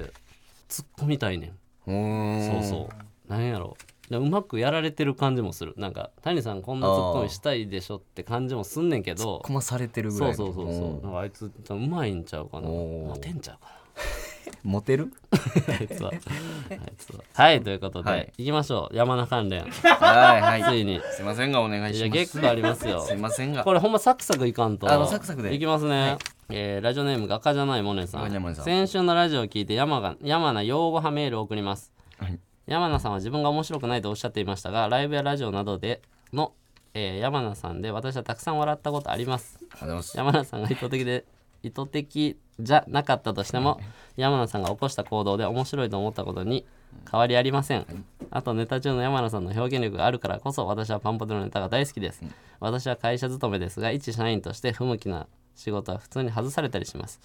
[SPEAKER 3] 突っ込みたいねん。
[SPEAKER 4] うん
[SPEAKER 3] そうそう。なんやろ。でうまくやられてる感じもする。なんか谷さんこんなツッコミしたいでしょって感じもすんねんけど。
[SPEAKER 4] こまされてるぐらいの。
[SPEAKER 3] そうそうそうそう。なんかあいつうまいんちゃうかな。モテんちゃうか <laughs>
[SPEAKER 4] モテる？
[SPEAKER 3] な <laughs> あいつは。あいつは。はいということで、
[SPEAKER 4] はい。
[SPEAKER 3] い、きましょう。山名関連。
[SPEAKER 4] はいはい。
[SPEAKER 3] ついに。
[SPEAKER 4] すいませんがお願い
[SPEAKER 3] い
[SPEAKER 4] します。
[SPEAKER 3] や結構ありますよ。
[SPEAKER 4] すいませんが。
[SPEAKER 3] これほんまサクサクいかんと。
[SPEAKER 4] あのサクサクで。
[SPEAKER 3] いきますね、えーラジオネーム画家じゃないモネさん。
[SPEAKER 4] 画家じゃないモネさん。
[SPEAKER 3] 先週のラジオを聞いて山が山名用語派メールを送ります、
[SPEAKER 4] はい
[SPEAKER 3] 山名さんは自分が面白くないとおっしゃっていましたがライブやラジオなどでの、えー山名さんで私はたくさん笑ったことあります。
[SPEAKER 4] ありがとうございます。
[SPEAKER 3] 山名さんが意図的で意図的じゃなかったとしても山名さんが起こした行動で面白いと思ったことに変わりありません、あとネタ中の山名さんの表現力があるからこそ私はパンポテのネタが大好きです、私は会社勤めですが一社員として不向きな仕事は普通に外されたりします、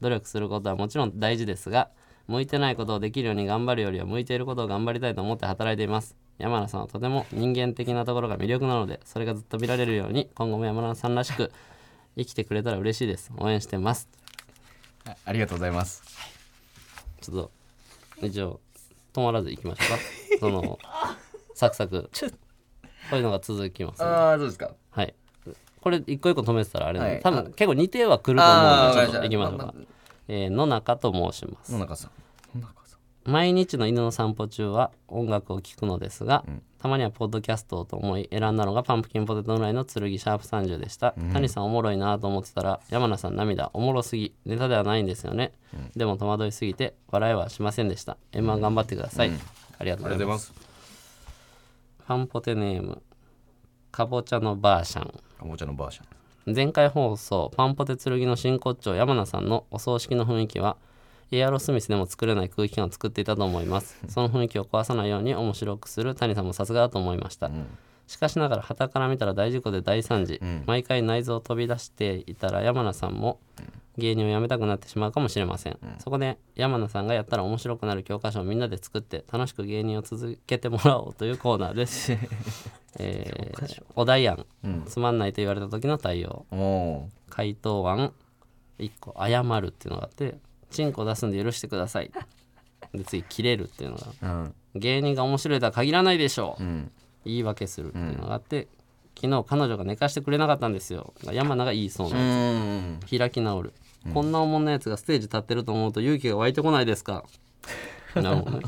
[SPEAKER 3] 努力することはもちろん大事ですが向いてないことをできるように頑張るよりは向いていることを頑張りたいと思って働いています。山名さんはとても人間的なところが魅力なのでそれがずっと見られるように今後も山名さんらしく生きてくれたら嬉しいです。応援してます。
[SPEAKER 4] ありがとうございます。
[SPEAKER 3] ちょっと一応止まらず行きましょうか。<laughs> そのサクサク。こういうのが続きます、ね、
[SPEAKER 4] ああそうですか。
[SPEAKER 3] はい。これ一個一個止めてたらあれなんで、
[SPEAKER 4] はい。
[SPEAKER 3] 多分結構似てはくると思うのでちょっと行きましょうかえー野中と申します。
[SPEAKER 4] 野中さん。野中さん。
[SPEAKER 3] 毎日の犬の散歩中は音楽を聴くのですが、たまにはポッドキャストをと思い選んだのがパンプキンポテトフライの剣シャープ30でした、谷さんおもろいなと思ってたら山名さん涙おもろすぎネタではないんですよね、でも戸惑いすぎて笑いはしませんでした。M1 頑張ってください、ありがとうございます。
[SPEAKER 4] す。
[SPEAKER 3] パンポテネームかぼちゃのバーシャン
[SPEAKER 4] かぼちゃのバージョン
[SPEAKER 3] 前回放送パンポテ剣の真骨頂山名さんのお葬式の雰囲気はエアロスミスでも作れない空気感を作っていたと思います。その雰囲気を壊さないように面白くする谷さんもさすがだと思いました、しかしながら傍から見たら大事故で大惨事、
[SPEAKER 4] ん。
[SPEAKER 3] 毎回内臓を飛び出していたら山名さんも芸人を辞めたくなってしまうかもしれません、そこで山名さんがやったら面白くなる教科書をみんなで作って楽しく芸人を続けてもらおうというコーナーです、<laughs> えーお題案、つまんないと言われた時の対応。回答案。1個謝るっていうのがあってチンコ出すんで許してください。で次切れるっていうのが。
[SPEAKER 4] うん。
[SPEAKER 3] 芸人が面白いとは限らないでしょう、
[SPEAKER 4] うん
[SPEAKER 3] 言い訳するっていうのがあって、昨日彼女が寝かしてくれなかったんですよ。山名が言いそう
[SPEAKER 4] う
[SPEAKER 3] なや
[SPEAKER 4] ん。
[SPEAKER 3] つ開き直る、こんなおもんなやつがステージ立ってると思うと勇気が湧いてこないですか。なるほどね。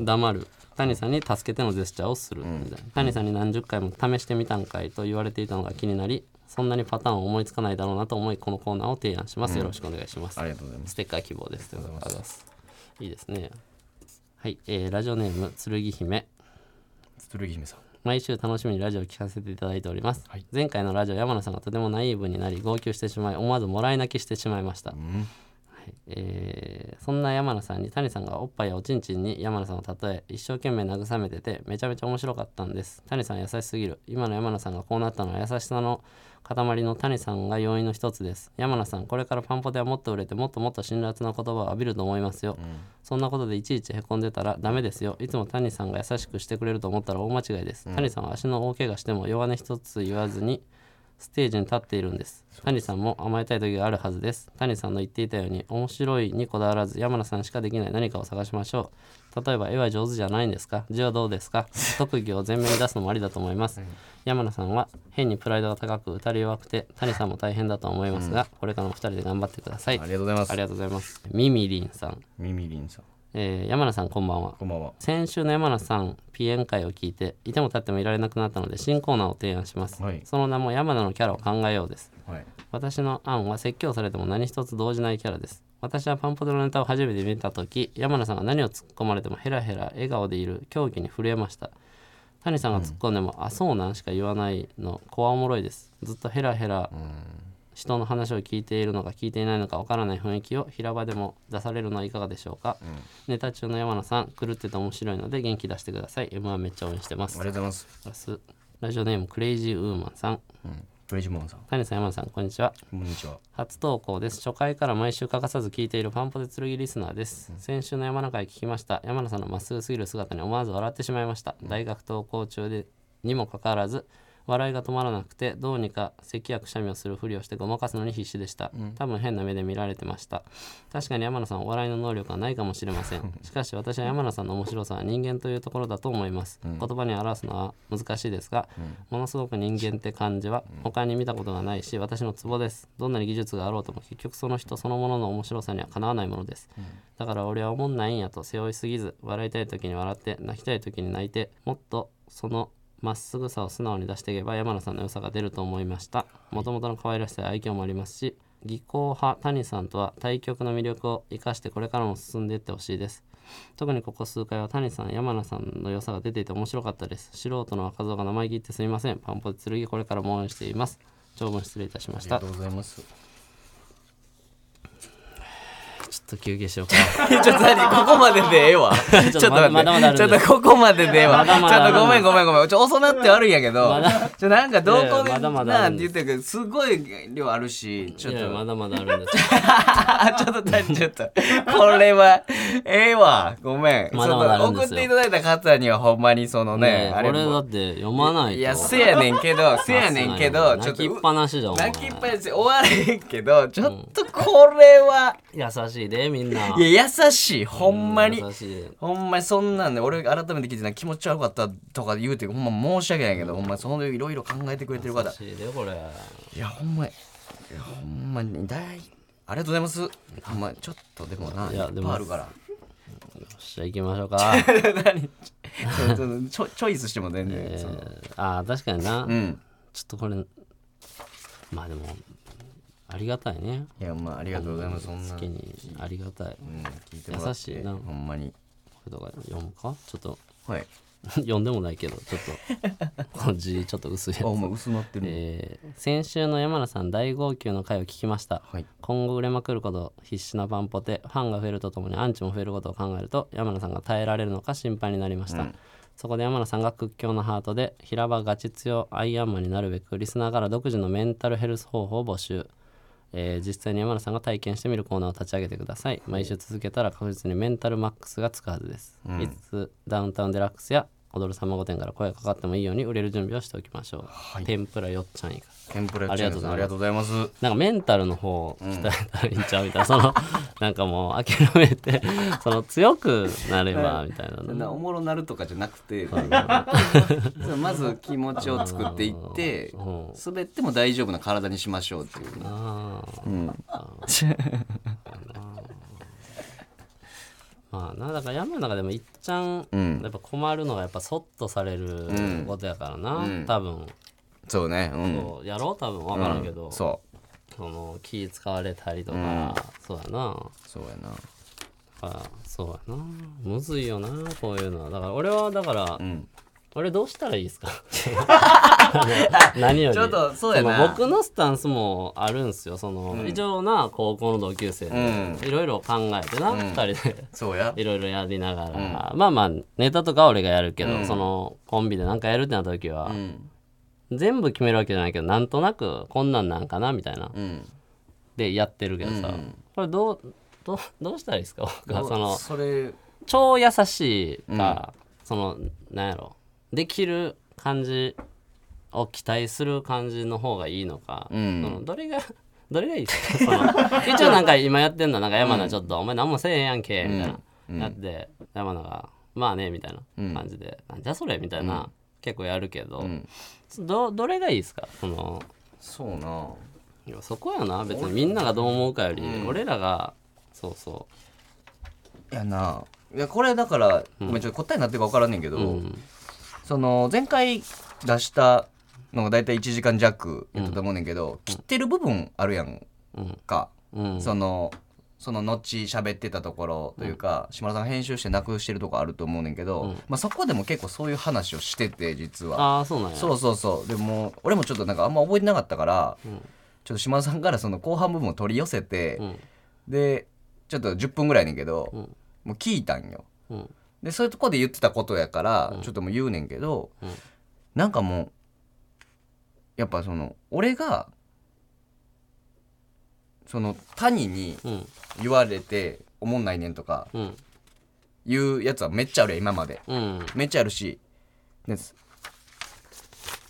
[SPEAKER 3] <laughs> 黙る。谷さんに助けてのジェスチャーをする。みたいな、谷さんに何十回も試してみたんかいと言われていたのが気になりそんなにパターンを思いつかないだろうなと思いこのコーナーを提案します、よろしくお願いします。
[SPEAKER 4] ありがとうございます。
[SPEAKER 3] ステッカー希望ですということで。ありがとうございます。いいですね。はい、えーラジオネーム剣姫。
[SPEAKER 4] 剣姫さん
[SPEAKER 3] 毎週楽しみにラジオを聞かせていただいております、前回のラジオ山野さんがとてもナイーブになり号泣してしまい思わずもらい泣きしてしまいました、はい。えーそんな山野さんに谷さんがおっぱいやおちんちんに山野さんを例え一生懸命慰めててめちゃめちゃ面白かったんです。谷さん優しすぎる。今の山野さんがこうなったのは優しさの塊の谷さんが要因の一つです。山野さんこれからパンポテはもっと売れてもっともっと辛辣な言葉を浴びると思いますよ、そんなことでいちいちへこんでたらダメですよ。いつも谷さんが優しくしてくれると思ったら大間違いです、谷さんは足の大怪我しても弱音一つ言わずにステージに立っているんです。谷さんも甘えたい時があるはずです。谷さんの言っていたように面白いにこだわらず山名さんしかできない何かを探しましょう。例えば絵は上手じゃないんですか？字はどうですか？<laughs> 特技を前面に出すのもありだと思います、山名さんは変にプライドが高く打たれ弱くて谷さんも大変だと思いますが、これからも2人で頑張ってください。
[SPEAKER 4] ありがとうございます。
[SPEAKER 3] ありがとうございます。ミミリンさん、
[SPEAKER 4] ミミリンさん
[SPEAKER 3] えー山名さんこんばんは。
[SPEAKER 4] こんばんは。
[SPEAKER 3] 先週の山名さんピエン会を聞いていても立ってもいられなくなったので新コーナーを提案します、
[SPEAKER 4] はい。
[SPEAKER 3] その名も山名のキャラを考えようです。
[SPEAKER 4] はい。
[SPEAKER 3] 私の案は説教されても何一つ動じないキャラです。私はパンポテのネタを初めて見た時山名さんが何を突っ込まれてもヘラヘラ笑顔でいる狂気に震えました。谷さんが突っ込んでも、あそうなんしか言わないの怖おもろいです。ずっとヘラヘラ人の話を聞いているのか聞いていないのかわからない雰囲気を平場でも出されるのはいかがでしょうか、ネタ中の山野さん狂ってて面白いので元気出してください。M1 めっちゃ応援してます。
[SPEAKER 4] ありがとうございます。
[SPEAKER 3] プラジオネームクレイジーウーマンさん。
[SPEAKER 4] うん。プレイジモンさん。
[SPEAKER 3] 谷さん山野さんこんにちは。
[SPEAKER 4] こんにちは。
[SPEAKER 3] 初投稿です。初回から毎週欠かさず聞いているパンポテ剣リスナーです、先週の山中会聞きました。山名さんのまっすぐすぎる姿に思わず笑ってしまいました、大学登校中でにもかかわらず笑いが止まらなくてどうにか咳やくしゃみをするふりをしてごまかすのに必死でした、多分変な目で見られてました。確かに山名さんはお笑いの能力はないかもしれません。しかし私は山名さんの面白さは人間というところだと思います、言葉に表すのは難しいですが、ものすごく人間って感じは他に見たことがないし私のツボです。どんなに技術があろうとも結局その人そのものの面白さにはかなわないものです、だから俺は思んないんやと背負いすぎず笑いたい時に笑って泣きたい時に泣いてもっとそのまっすぐさを素直に出していけば山名さんの良さが出ると思いました。もともとの可愛らしさや愛嬌もありますし技巧派谷さんとは対局の魅力を生かしてこれからも進んでいってほしいです。特にここ数回は谷さん山名さんの良さが出ていて面白かったです。素人の若造が生意気言ってすみません。パンポテ剣これからも応援しています。長文失礼いたしました。
[SPEAKER 4] ありがとうございます
[SPEAKER 3] っと休憩しようか。<laughs>
[SPEAKER 4] ちょっと何？ここまででええわ。<laughs> ちょっと待って
[SPEAKER 3] まだまだあるん
[SPEAKER 4] ちょっとここまででええわ。ちょっとごめんごめんごめんちょ遅なって悪いんやけど。ちょなんかどこでなん
[SPEAKER 3] るんです。
[SPEAKER 4] て言ってるけどすごい量あるしちょっと。
[SPEAKER 3] まだまだあるんです。
[SPEAKER 4] あちょっと <laughs> ちょっと。これはええわ。ごめん。
[SPEAKER 3] まだまだあるんですよ。
[SPEAKER 4] その送っていただいた方にはほんまにそのねあれも。
[SPEAKER 3] って読まないと。
[SPEAKER 4] いやせやねんけどせやねんけどちょっと
[SPEAKER 3] 泣きっぱなしじゃん
[SPEAKER 4] 泣きっぱなし終われへんけどちょっとこれは、
[SPEAKER 3] 優しいでみんな。い
[SPEAKER 4] や優しい。ほんまに。ほんまにそんなんで俺改めて聞いてな気持ち悪かったとか言うてほんま申し訳ないけど、ほんまそのいろいろ考えてくれてる方。
[SPEAKER 3] 優しいでこれ。
[SPEAKER 4] いやほんまにいやほんまに大ありがとうございます。ほんまちょっとでもないや
[SPEAKER 3] やでも
[SPEAKER 4] あるから。
[SPEAKER 3] よっしゃ行きましょうか。<laughs>
[SPEAKER 4] 何？ちょチョイスしても全然、
[SPEAKER 3] えー、あー確かにな、
[SPEAKER 4] うん。
[SPEAKER 3] ちょっとこれまあでもありがたいね。
[SPEAKER 4] いやまあありがとうございます。そんな。
[SPEAKER 3] 好きにありがたい。
[SPEAKER 4] うん聞いてもら
[SPEAKER 3] 優しいな。
[SPEAKER 4] ほんまに。
[SPEAKER 3] これとか読むか？ちょっと。
[SPEAKER 4] はい。<laughs>
[SPEAKER 3] 読んでもないけどちょっと。<laughs> この字ちょっと薄いやつ。
[SPEAKER 4] あほんま薄なってる、
[SPEAKER 3] えー先週の山名さん大号泣の回を聞きました、
[SPEAKER 4] はい。
[SPEAKER 3] 今後売れまくること必死なパンポテファンが増えるとともにアンチも増えることを考えると山名さんが耐えられるのか心配になりました、そこで山名さん。が屈強のハートで平場ガチ強アイアンマンになるべくリスナーから独自のメンタルヘルス方法を募集、えー実際に山名さんが体験してみるコーナーを立ち上げてください。毎週続けたら確実にメンタルマックスがつくはずです、いつダウンタウンデラックスや踊るさんま御殿から声がかかってもいいように売れる準備をしておきましょう、天ぷらよっちゃんいいか
[SPEAKER 4] 天ぷら
[SPEAKER 3] ありがとうございます。
[SPEAKER 4] ありがとうございます。
[SPEAKER 3] なんかメンタルの方鍛えたらいいんちゃうみたいな、その <laughs> なんかもう諦めてその強くなればみたいなね。
[SPEAKER 4] なおもろなるとかじゃなくて <laughs> まず気持ちを作っていって
[SPEAKER 3] うん。
[SPEAKER 4] 滑っても大丈夫な体にしましょうっていうね。
[SPEAKER 3] あー。
[SPEAKER 4] うん <laughs>
[SPEAKER 3] まあなだから山の中でもいっちゃん
[SPEAKER 4] うん。
[SPEAKER 3] やっぱ困るのがやっぱそっとされることやからな、
[SPEAKER 4] うん。
[SPEAKER 3] 多分。
[SPEAKER 4] そうね。うん。
[SPEAKER 3] そうやろう？多分。分からんけど、
[SPEAKER 4] そ
[SPEAKER 3] その気使われたりとか、
[SPEAKER 4] うん。
[SPEAKER 3] そうやな。
[SPEAKER 4] うそうやな。
[SPEAKER 3] あそうやな。むずいよなこういうのは。だから俺はだから、
[SPEAKER 4] うん
[SPEAKER 3] 俺どうしたらいいですか？<laughs> 何より。
[SPEAKER 4] ちょっとそうやな。
[SPEAKER 3] の僕のスタンスもあるんすよ。その、一応な高校の同級生
[SPEAKER 4] うん。
[SPEAKER 3] でいろいろ考えてな、二人で。
[SPEAKER 4] そうや。
[SPEAKER 3] いろいろやりながら、まあまあネタとかは俺がやるけど、そのコンビで何かやるってなった時は、
[SPEAKER 4] うん。
[SPEAKER 3] 全部決めるわけじゃないけどなんとなくこんなんなんかなみたいな。
[SPEAKER 4] うん。
[SPEAKER 3] でやってるけどさ、
[SPEAKER 4] うん。
[SPEAKER 3] これどうどうどうしたらいいですか？僕はその超優しいか、そのなんやろできる感じを期待する感じの方がいいのか、
[SPEAKER 4] うん。
[SPEAKER 3] そのどれが <laughs> どれがいいですか？一応なんか今やってんのはなんか山名ちょっと、お前何もせえへんやんけみたいな、やって山名がまあねみたいな感じで、なんじゃそれみたいな、結構やるけど、
[SPEAKER 4] ん。
[SPEAKER 3] どどれがいいですか？その
[SPEAKER 4] そうな。い
[SPEAKER 3] やそこやな。別にみんながどう思うかより、俺らがそうそ
[SPEAKER 4] いやな。いやこれだから、ごめんちょっと答えになってるか分からんねんけど、
[SPEAKER 3] ううん
[SPEAKER 4] その前回出したのが大体1時間弱やったと思うねんけど、切ってる部分あるやん
[SPEAKER 3] うん。
[SPEAKER 4] か、
[SPEAKER 3] うん。
[SPEAKER 4] そのその後喋ってたところというか、島田さんが編集してなくしてるとこあると思うねんけど、まあ、そこでも結構そういう話をしてて実は。
[SPEAKER 3] ああそうなんや。
[SPEAKER 4] そうそうそう。でも俺もちょっとなんかあんま覚えてなかったから、
[SPEAKER 3] ん。
[SPEAKER 4] ちょっと島田さんからその後半部分を取り寄せて、
[SPEAKER 3] うん。
[SPEAKER 4] でちょっと10分ぐらいやねんけど、
[SPEAKER 3] ん。
[SPEAKER 4] もう聞いたんよ。
[SPEAKER 3] うん
[SPEAKER 4] でそういうとこで言ってたことやから、ちょっともう言うねんけど、
[SPEAKER 3] うん。
[SPEAKER 4] なんかもうやっぱその俺がその谷に
[SPEAKER 3] うん。
[SPEAKER 4] 言われておもんないねんとか
[SPEAKER 3] うん。
[SPEAKER 4] いうやつはめっちゃあるやん今まで。
[SPEAKER 3] うん。
[SPEAKER 4] めっちゃあるしです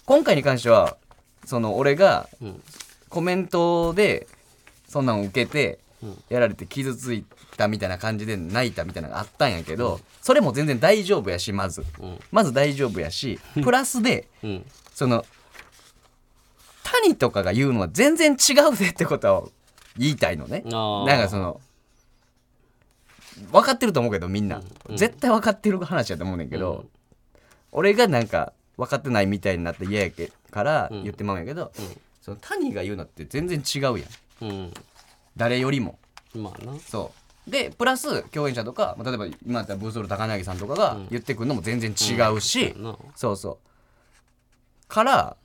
[SPEAKER 4] 今回に関してはその俺が
[SPEAKER 3] うん。
[SPEAKER 4] コメントでそんなん受けて
[SPEAKER 3] うん
[SPEAKER 4] やられて傷ついたみたいな感じで泣いたみたいなのがあったんやけど、それも全然大丈夫やしまず。
[SPEAKER 3] うん。
[SPEAKER 4] まず大丈夫やしプラスで
[SPEAKER 3] うん。
[SPEAKER 4] その谷とかが言うのは全然違うぜってことを言いたいのね。なんかその分かってると思うけどみんな、絶対分かってる話やと思うねんけど、俺がなんか分かってないみたいになって嫌やけから言ってまうんやけど、その谷が言うのって全然違うやん誰よりも。
[SPEAKER 3] まあな。
[SPEAKER 4] そう。でプラス共演者とかまあ例えば今だったらブーストール高柳さんとかが言ってくるのも全然違うし、
[SPEAKER 3] な。
[SPEAKER 4] そうそう。から、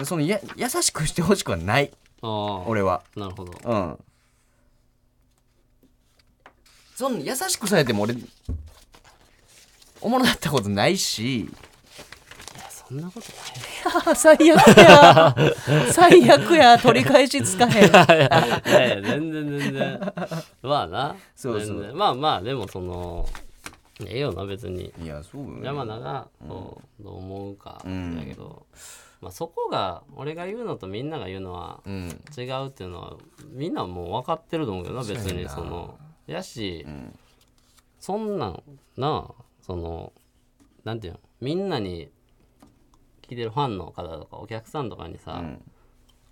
[SPEAKER 3] ん。
[SPEAKER 4] そのや優しくしてほしくはない。
[SPEAKER 3] ああ
[SPEAKER 4] 俺は。
[SPEAKER 3] なるほど。
[SPEAKER 4] うん。そんな優しくされても俺おもろなったことないし
[SPEAKER 3] そんなことない
[SPEAKER 4] 最悪や。最悪や。取り返しつかへん。<laughs>
[SPEAKER 3] いやいや全然全然。まあな。
[SPEAKER 4] そうそう。
[SPEAKER 3] 全然。まあまあでもそのええよな別に。
[SPEAKER 4] いやそうよね。
[SPEAKER 3] 山名がそうどう思うか
[SPEAKER 4] ん
[SPEAKER 3] だけど、まあ、そこが俺が言うのとみんなが言うのは
[SPEAKER 4] うん。
[SPEAKER 3] 違うっていうのはみんなもう分かってると思うけどな別に。
[SPEAKER 4] そ
[SPEAKER 3] のやし、
[SPEAKER 4] ん。
[SPEAKER 3] そんなんなあそのなんていうのみんなに聞いてるファンの方とかお客さんとかにさ、
[SPEAKER 4] ん。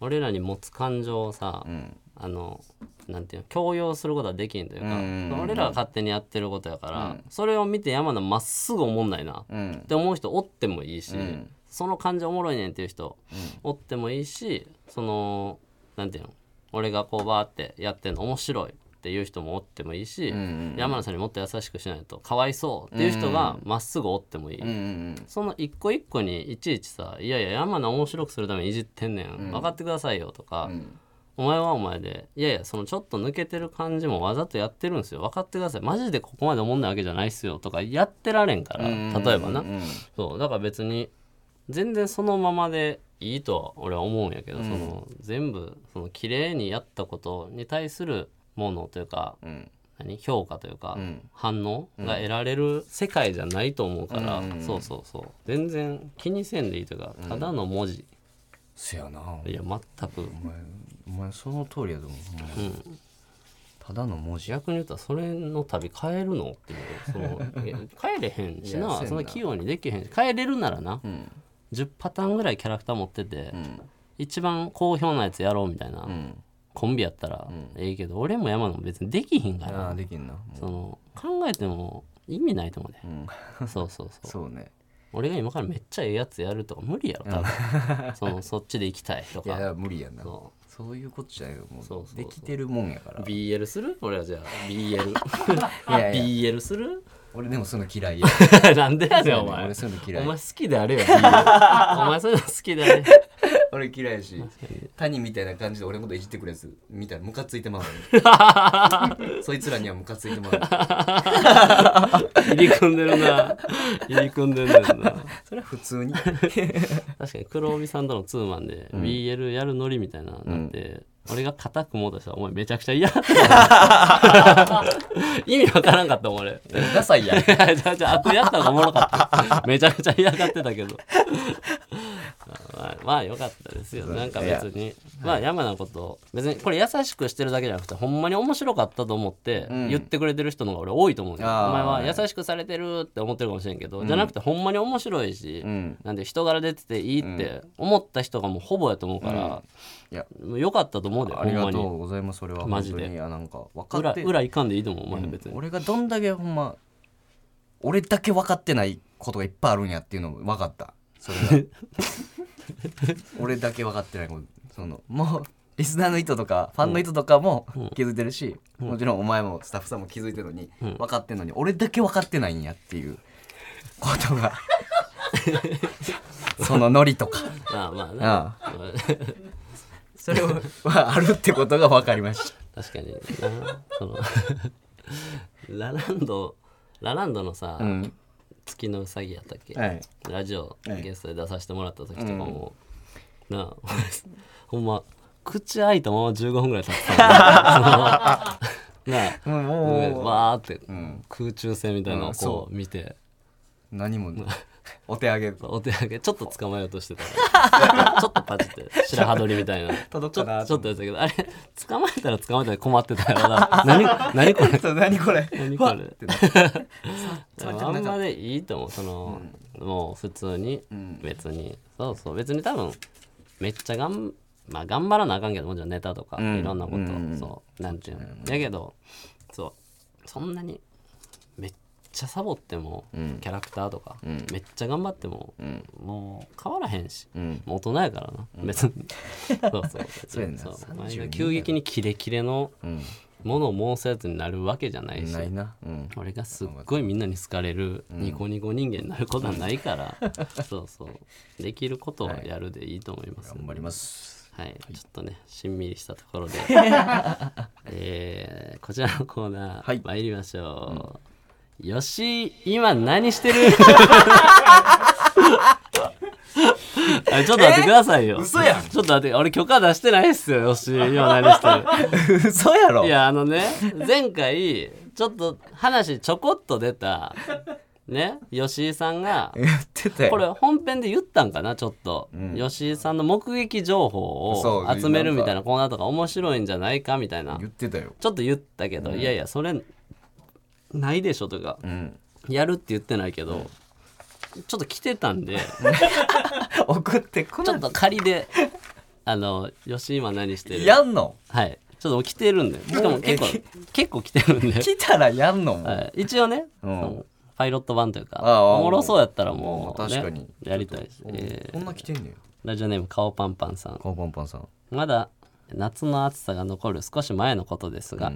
[SPEAKER 3] 俺らに持つ感情をさ、
[SPEAKER 4] ん。
[SPEAKER 3] あのなんていうの強要することはできんというか、
[SPEAKER 4] うん
[SPEAKER 3] 俺らが勝手にやってることやから、それを見て山名まっすぐ思んないな、
[SPEAKER 4] うん。
[SPEAKER 3] って思う人おってもいいし、
[SPEAKER 4] ん。
[SPEAKER 3] その感じおもろいねんっていう人おってもいいしそのなんていうの俺がこうバーってやってんの面白いっていう人もおってもいいし、
[SPEAKER 4] ん
[SPEAKER 3] 山名さんにもっと優しくしないとかわいそうっていう人がまっすぐおってもいい、
[SPEAKER 4] うんうん
[SPEAKER 3] その一個一個にいちいちさ「いやいや山名面白くするためにいじってんねん、分かってくださいよ」とか、お前はお前でいやいやそのちょっと抜けてる感じもわざとやってるんですよ。分かってください。マジでここまで思んないわけじゃないっすよとかやってられんから例えばな、
[SPEAKER 4] うん
[SPEAKER 3] そう。だから別に全然そのままでいいとは俺は思うんやけど、その全部その綺麗にやったことに対するものというか、
[SPEAKER 4] ん。
[SPEAKER 3] 何？評価というか、
[SPEAKER 4] ん。
[SPEAKER 3] 反応が得られる世界じゃないと思うから、そうそうそう。全然気にせんでいいというかただの文字、
[SPEAKER 4] せやな。い
[SPEAKER 3] や全く。
[SPEAKER 4] お前お前その通りやと思う、ほん。まただの文字。
[SPEAKER 3] 逆に言ったらそれの旅帰るのっていう。その <laughs> 帰れへんし
[SPEAKER 4] な。
[SPEAKER 3] なそんな。器用にできへんし。帰れるならな、
[SPEAKER 4] ん。
[SPEAKER 3] 10パターンぐらいキャラクター持ってて、
[SPEAKER 4] ん。
[SPEAKER 3] 一番好評なやつやろうみたいな、
[SPEAKER 4] ん
[SPEAKER 3] コンビやったらええけど、俺も山野も別にできひんか
[SPEAKER 4] あ
[SPEAKER 3] ら。
[SPEAKER 4] あできんな。
[SPEAKER 3] その考えても意味ないと思うで、<laughs> そうそうそう。
[SPEAKER 4] そうね。
[SPEAKER 3] 俺が今からめっちゃええやつやるとか無理やろ多分。<laughs> そのそっちで行きたいとか。
[SPEAKER 4] いや無理やな。
[SPEAKER 3] そ
[SPEAKER 4] そういうことじゃないよもう。
[SPEAKER 3] そうそうそう。
[SPEAKER 4] できてるもんやから。
[SPEAKER 3] BL する？俺はじゃあ。BL <laughs>
[SPEAKER 4] いやいや。
[SPEAKER 3] BL する？
[SPEAKER 4] 俺でもそういうの嫌いや。
[SPEAKER 3] なんでやねんお前。
[SPEAKER 4] 俺そういうの嫌い。
[SPEAKER 3] お前好きであれよお前そういうの好きであれ
[SPEAKER 4] 俺嫌いやし谷みたいな感じで俺のこといじってくるやつ見たらムカついてまうの <laughs> そいつらにはムカついてまうの
[SPEAKER 3] 入り組んでるな。入り組んでんねんな。
[SPEAKER 4] それは普通に。
[SPEAKER 3] 確かに黒帯さんとのツーマンで BL やるノリみたいななって、俺が固く戻したらお前めちゃくちゃ嫌だ。っ <laughs> た意味わからんかったもん俺。
[SPEAKER 4] ダサいやん。
[SPEAKER 3] じゃあじゃあやった方がおもろかった。めちゃくちゃ嫌がってたけど。まあまあよかったですよ。なんか別に。まあ山のこと別にこれ優しくしてるだけじゃなくてほんまに面白かったと思って言ってくれてる人の方が俺多いと思うんだよ、
[SPEAKER 4] あー
[SPEAKER 3] お前は優しくされてるって思ってるかもしれんけど、じゃなくてほんまに面白いし、
[SPEAKER 4] ん。
[SPEAKER 3] なんで人柄出てていいって思った人がもうほぼやと思うから、
[SPEAKER 4] いや
[SPEAKER 3] もうよかったと思うで
[SPEAKER 4] ありがとうございますそれは。
[SPEAKER 3] マジで。
[SPEAKER 4] いやなんか分かって
[SPEAKER 3] 裏裏いかんでいいと思うお前別に、
[SPEAKER 4] 俺がどんだけほんま俺だけ分かってないことがいっぱいあるんやっていうの分かった。それが <laughs> 俺だけ分かってないこと。そのもうリスナーの意図とかファンの意図とかも気づいてるし、もちろんお前もスタッフさんも気づいてるのに、分かってんのに俺だけ分かってないんやっていうことが <laughs> そのノリとか。
[SPEAKER 3] まあまあね
[SPEAKER 4] あそれは <laughs> あるってことが分かりました。
[SPEAKER 3] 確かにな。その <laughs> ラランドラランドのさ、
[SPEAKER 4] うん。
[SPEAKER 3] 月のうさぎやったっけ、
[SPEAKER 4] はい。
[SPEAKER 3] ラジオ
[SPEAKER 4] はい。
[SPEAKER 3] ゲストで出させてもらった時とかも、なあ <laughs> ほんま口開いたまま15分ぐらい経ってたななあ
[SPEAKER 4] もうもう
[SPEAKER 3] 上わーって
[SPEAKER 4] ん。
[SPEAKER 3] 空中戦みたいなのをこう。見て、
[SPEAKER 4] 何も <laughs> お手上げ
[SPEAKER 3] お手上げ。ちょっと捕まえようとしてた <laughs> ちょっとパチって白羽取りみたいな。
[SPEAKER 4] 届くかな
[SPEAKER 3] ちょっとやったけどあれ捕まえたら捕まえたら困ってたよ。な <laughs> 何何これ？
[SPEAKER 4] 何これ？
[SPEAKER 3] 何これ？
[SPEAKER 4] っ！てな
[SPEAKER 3] でもあんまでいいと思う。その、もう普通に
[SPEAKER 4] ん。
[SPEAKER 3] 別に、そうそう。別に多分めっちゃがんまあ頑張らなあかんけどもちろんネタとか、
[SPEAKER 4] ん。
[SPEAKER 3] いろんなこと、
[SPEAKER 4] うん。
[SPEAKER 3] そう。なんていうの。だけどそう。そんなにちゃサボっても、
[SPEAKER 4] ん。
[SPEAKER 3] キャラクターとか、
[SPEAKER 4] ん。
[SPEAKER 3] めっちゃ頑張っても、
[SPEAKER 4] ん。
[SPEAKER 3] もう変わらへんし、
[SPEAKER 4] うん。
[SPEAKER 3] もう大人やからな、別に。<laughs> そうそう。
[SPEAKER 4] そう
[SPEAKER 3] そう。
[SPEAKER 4] 32
[SPEAKER 3] お前が急激にキレキレの
[SPEAKER 4] うん。
[SPEAKER 3] ものを申すやつになるわけじゃないし。
[SPEAKER 4] ないな。うん。
[SPEAKER 3] 俺がすっごいみんなに好かれるニコニコ人間になることはないから、<laughs> そうそう。できることはやるでいいと思います、
[SPEAKER 4] 頑張ります。
[SPEAKER 3] はい、ちょっとねしんみりしたところで、<laughs> えーこちらのコーナー、
[SPEAKER 4] はい。
[SPEAKER 3] 参りましょう、よし今何してる？<laughs> あちょっと待ってくださいよ。
[SPEAKER 4] 嘘やん。
[SPEAKER 3] ちょっと待って俺許可出してないっすよよし今何してる？<laughs>
[SPEAKER 4] 嘘やろ。
[SPEAKER 3] いやあのね前回ちょっと話ちょこっと出たね吉井さんが
[SPEAKER 4] 言ってたよ
[SPEAKER 3] これ本編で言ったんかなちょっと、
[SPEAKER 4] ん。
[SPEAKER 3] 吉井さんの目撃情報を集めるみたいなコーナーとか面白いんじゃないかみたいな。
[SPEAKER 4] 言ってたよ。
[SPEAKER 3] ちょっと言ったけど、いやいやそれないでしょとか
[SPEAKER 4] うん。
[SPEAKER 3] やるって言ってないけど、ちょっと来てたんで <laughs>
[SPEAKER 4] 送って
[SPEAKER 3] ちょっと仮であの吉井今何してる。
[SPEAKER 4] やんの？
[SPEAKER 3] はい。ちょっと来てるんで。しかも結構結構来てるんで。
[SPEAKER 4] 来たらやんのも？
[SPEAKER 3] はい、一応ね、
[SPEAKER 4] うん。
[SPEAKER 3] そのパイロット版というか
[SPEAKER 4] ああ
[SPEAKER 3] おもろそうやったらもう、ね、
[SPEAKER 4] 確かに。
[SPEAKER 3] やりたいし、えー。
[SPEAKER 4] こんな来てんねよ
[SPEAKER 3] ラジオネーム顔パンパンさん。
[SPEAKER 4] 顔パンパンさん。
[SPEAKER 3] まだ夏の暑さが残る少し前のことですが、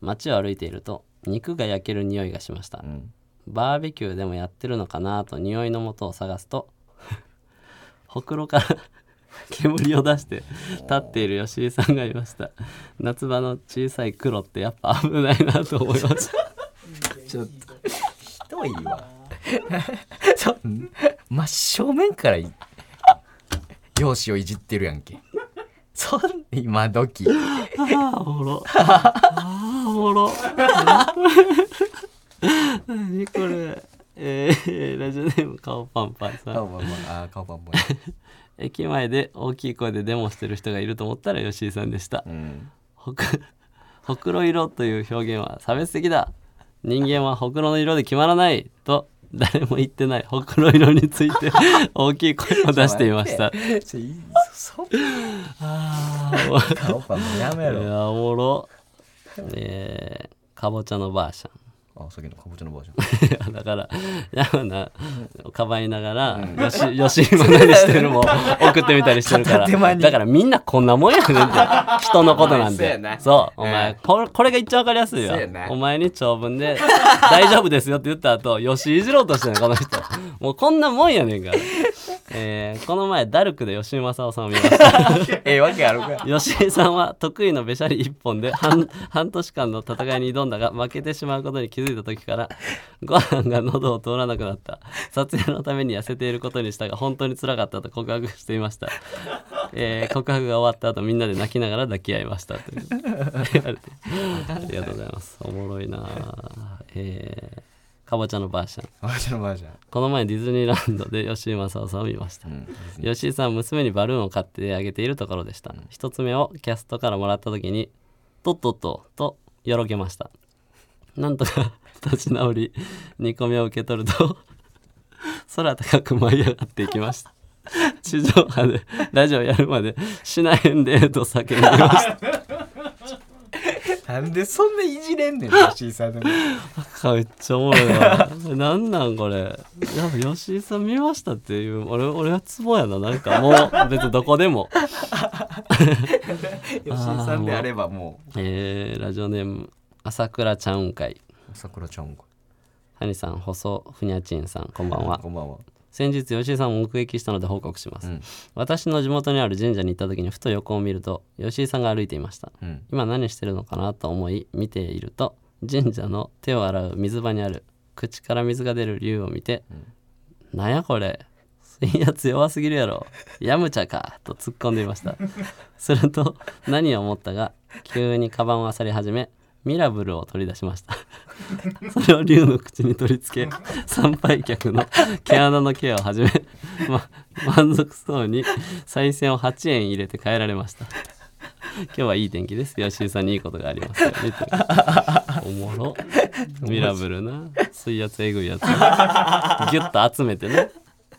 [SPEAKER 3] 街を歩いていると肉が焼ける匂いがしました、
[SPEAKER 4] ん。
[SPEAKER 3] バーベキューでもやってるのかなと匂いの元を探すと <laughs> ほくろから <laughs> 煙を出して立っている吉井さんがいました。夏場の小さい黒ってやっぱ危ないなと思いました。
[SPEAKER 4] ちょっと。ひどいわ。<laughs> そ真正面からい容姿をいじってるやんけ。そん今時。
[SPEAKER 3] ああおもろ。ああおもろ。何これ。えー、ラジオネーム顔パンパンさん。
[SPEAKER 4] 顔パンパンあー顔パンパン。<laughs>
[SPEAKER 3] 駅前で大きい声でデモしてる人がいると思ったら吉井さんでした。
[SPEAKER 4] うん。
[SPEAKER 3] ほくほくろ色という表現は差別的だ。人間はほくろの色で決まらない。と誰も言ってない。ほくろ色について <laughs> 大きい声を出していました。あーも
[SPEAKER 4] 顔パンもやめろ。
[SPEAKER 3] ういやおもろえー、かぼちゃのばあちゃん
[SPEAKER 4] あさっきのかぼちゃのバージョン。
[SPEAKER 3] い <laughs> やだから山名かばいながら、よしよし今何してるのも <laughs> 送ってみたりしてるから。だからみんなこんなもんやねんって。人のことなんで
[SPEAKER 4] な
[SPEAKER 3] そう。お
[SPEAKER 4] うん。
[SPEAKER 3] 前これこれが一番わかりやすいよお前に長文で「<laughs> 大丈夫ですよ」って言った後よしいじろうとしてんのこの人。もうこんなもんやねんから、えーこの前ダルクで吉井正夫さんを見ました。<laughs>
[SPEAKER 4] ええわけあるか。
[SPEAKER 3] 吉井さんは得意のべしゃり一本で半 <laughs> 半年間の戦いに挑んだが負けてしまうことに気づいた時からご飯が喉を通らなくなった。撮影のために痩せていることにしたが本当につらかったと告白していました、えー告白が終わった後みんなで泣きながら抱き合いましたという。言われてありがとうございます。おもろいなあえーかぼちゃのばあちゃん
[SPEAKER 4] かぼちゃのバージョン。
[SPEAKER 3] この前ディズニーランドで吉井正夫さんを見ました、吉井さんは娘にバルーンを買ってあげているところでした、一つ目をキャストからもらった時に「とっとっと」とよろけました。なんとか立ち直り2個目を受け取ると空高く舞い上がっていきました。地上波でラジオやるまでしないんでと叫んでいました
[SPEAKER 4] なんでそんないじれんねん吉井さんでも。
[SPEAKER 3] めっちゃおもろいな。なんなんこれ。やっぱ吉井さん見ましたっていう俺俺はツボやな。なんかもう別にどこでも。<laughs>
[SPEAKER 4] 吉井さんであればも
[SPEAKER 3] えーラジオネーム朝倉ちゃうんかいう
[SPEAKER 4] さくらちゃんか
[SPEAKER 3] ハニさん細ふにゃちんさんこんばんは。
[SPEAKER 4] こんばんは
[SPEAKER 3] 先日吉井さんを目撃したので報告します、
[SPEAKER 4] うん。
[SPEAKER 3] 私の地元にある神社に行った時にふと横を見ると吉井さんが歩いていました。
[SPEAKER 4] うん。
[SPEAKER 3] 今何してるのかなと思い見ていると神社の手を洗う水場にある口から水が出る竜を見て「なんやこれ水圧弱すぎるやろ。やむちゃか」と突っ込んでいました。すると何を思ったが急にカバンを漁り始めミラブルを取り出しました。<laughs> それを竜の口に取り付け参拝客の毛穴のケアを始め、ま、満足そうに賽銭を8円入れて帰られました。今日はいい天気です。吉井さんにいいことがあります。ようにとおもろ。ミラブルな水圧えぐいやつギュッと集めてね。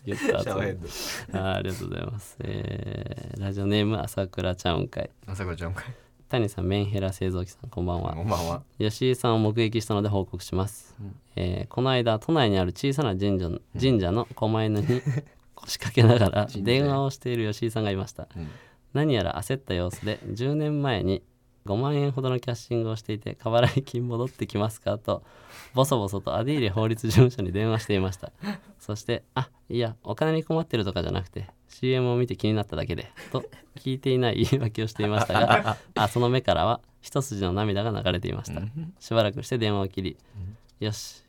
[SPEAKER 3] ギュッと集めて。あーありがとうございます、えーラジオネーム朝倉ちゃうんかい
[SPEAKER 4] 朝倉ちゃんかい
[SPEAKER 3] 谷さんメンヘラ製造機さんこんばんは。
[SPEAKER 4] こんばんは。
[SPEAKER 3] 吉井さんを目撃したので報告します、えーこの間都内にある小さな神社の神社の狛犬に <laughs> 腰掛けながら電話をしている吉井さんがいました、
[SPEAKER 4] ん。
[SPEAKER 3] 何やら焦った様子で10年前に5万円ほどのキャッシングをしていて過払い金戻ってきますか？とボソボソとアディーレ法律事務所に電話していました。そして「あいやお金に困ってるとかじゃなくて CM を見て気になっただけで」と聞いていない言い訳をしていましたが <laughs> あその目からは一筋の涙が流れていました。しばらくして電話を切り「よし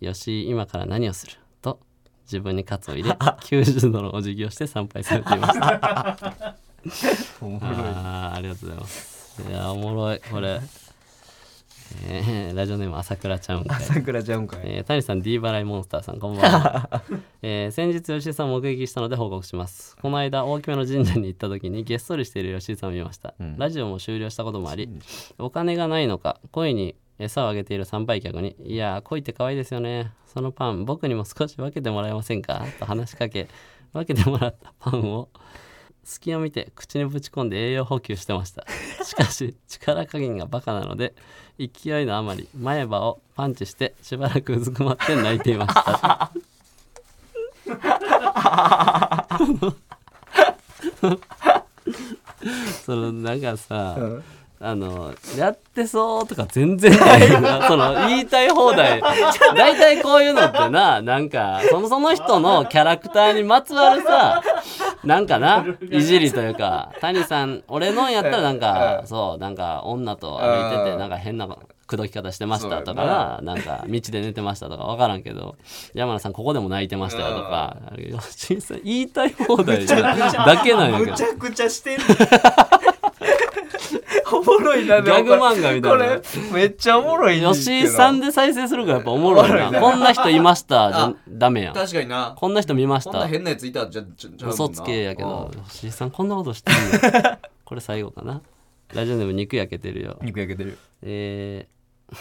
[SPEAKER 3] よし今から何をする?」と自分にカツを入れ90度のお辞儀をして参拝されていました。<laughs> あーありがとうございます。いやおもろい。これ、えーラジオネーム朝倉ちゃうんかい
[SPEAKER 4] 朝倉ちゃんかい
[SPEAKER 3] えー谷さん D 払いモンスターさんこんばんは、<laughs> えー先日吉井さんを目撃したので報告します。この間大きめの神社に行った時にげっそりしている吉井さんを見ました、ラジオも終了したこともありお金がないのか恋に餌をあげている参拝客に「いやー恋って可愛いですよね。そのパン僕にも少し分けてもらえませんか?」と話しかけ分けてもらったパンを隙を見て口にぶち込んで栄養補給してました。しかし力加減がバカなので勢いのあまり前歯をパンチしてしばらくうずくまって泣いていました。<laughs> <laughs> そのなんかさ、あのやってそうとか全然ないよな。<laughs> その言いたい放題。大体こういうのってななんかそのその人のキャラクターにまつわるさなんかないじりというか谷さん俺のんやったらなんかそうなんか女と歩いててなんか変な口説き方してましたとかななんか道で寝てましたとか分からんけど山名さんここでも泣いてましたよとか吉井 <laughs> さん言いたい放題だけなんやけど。
[SPEAKER 2] むちゃくちゃしてんの <laughs> おもろいな
[SPEAKER 3] ギャグ漫画みたいな。
[SPEAKER 2] これめっちゃおもろい
[SPEAKER 3] 吉井さんで再生するからやっぱおもろいな。こんな人いましたじゃダメやん。
[SPEAKER 4] 確かにな。
[SPEAKER 3] こんな人見ました。
[SPEAKER 4] こんな変なやついたじゃじゃ
[SPEAKER 3] 嘘つけやけど吉井さんこんなことしてんの？<laughs> これ最後かな？ラジオネーム肉焼けてるよ。
[SPEAKER 4] 肉焼けてる。
[SPEAKER 3] えー <laughs>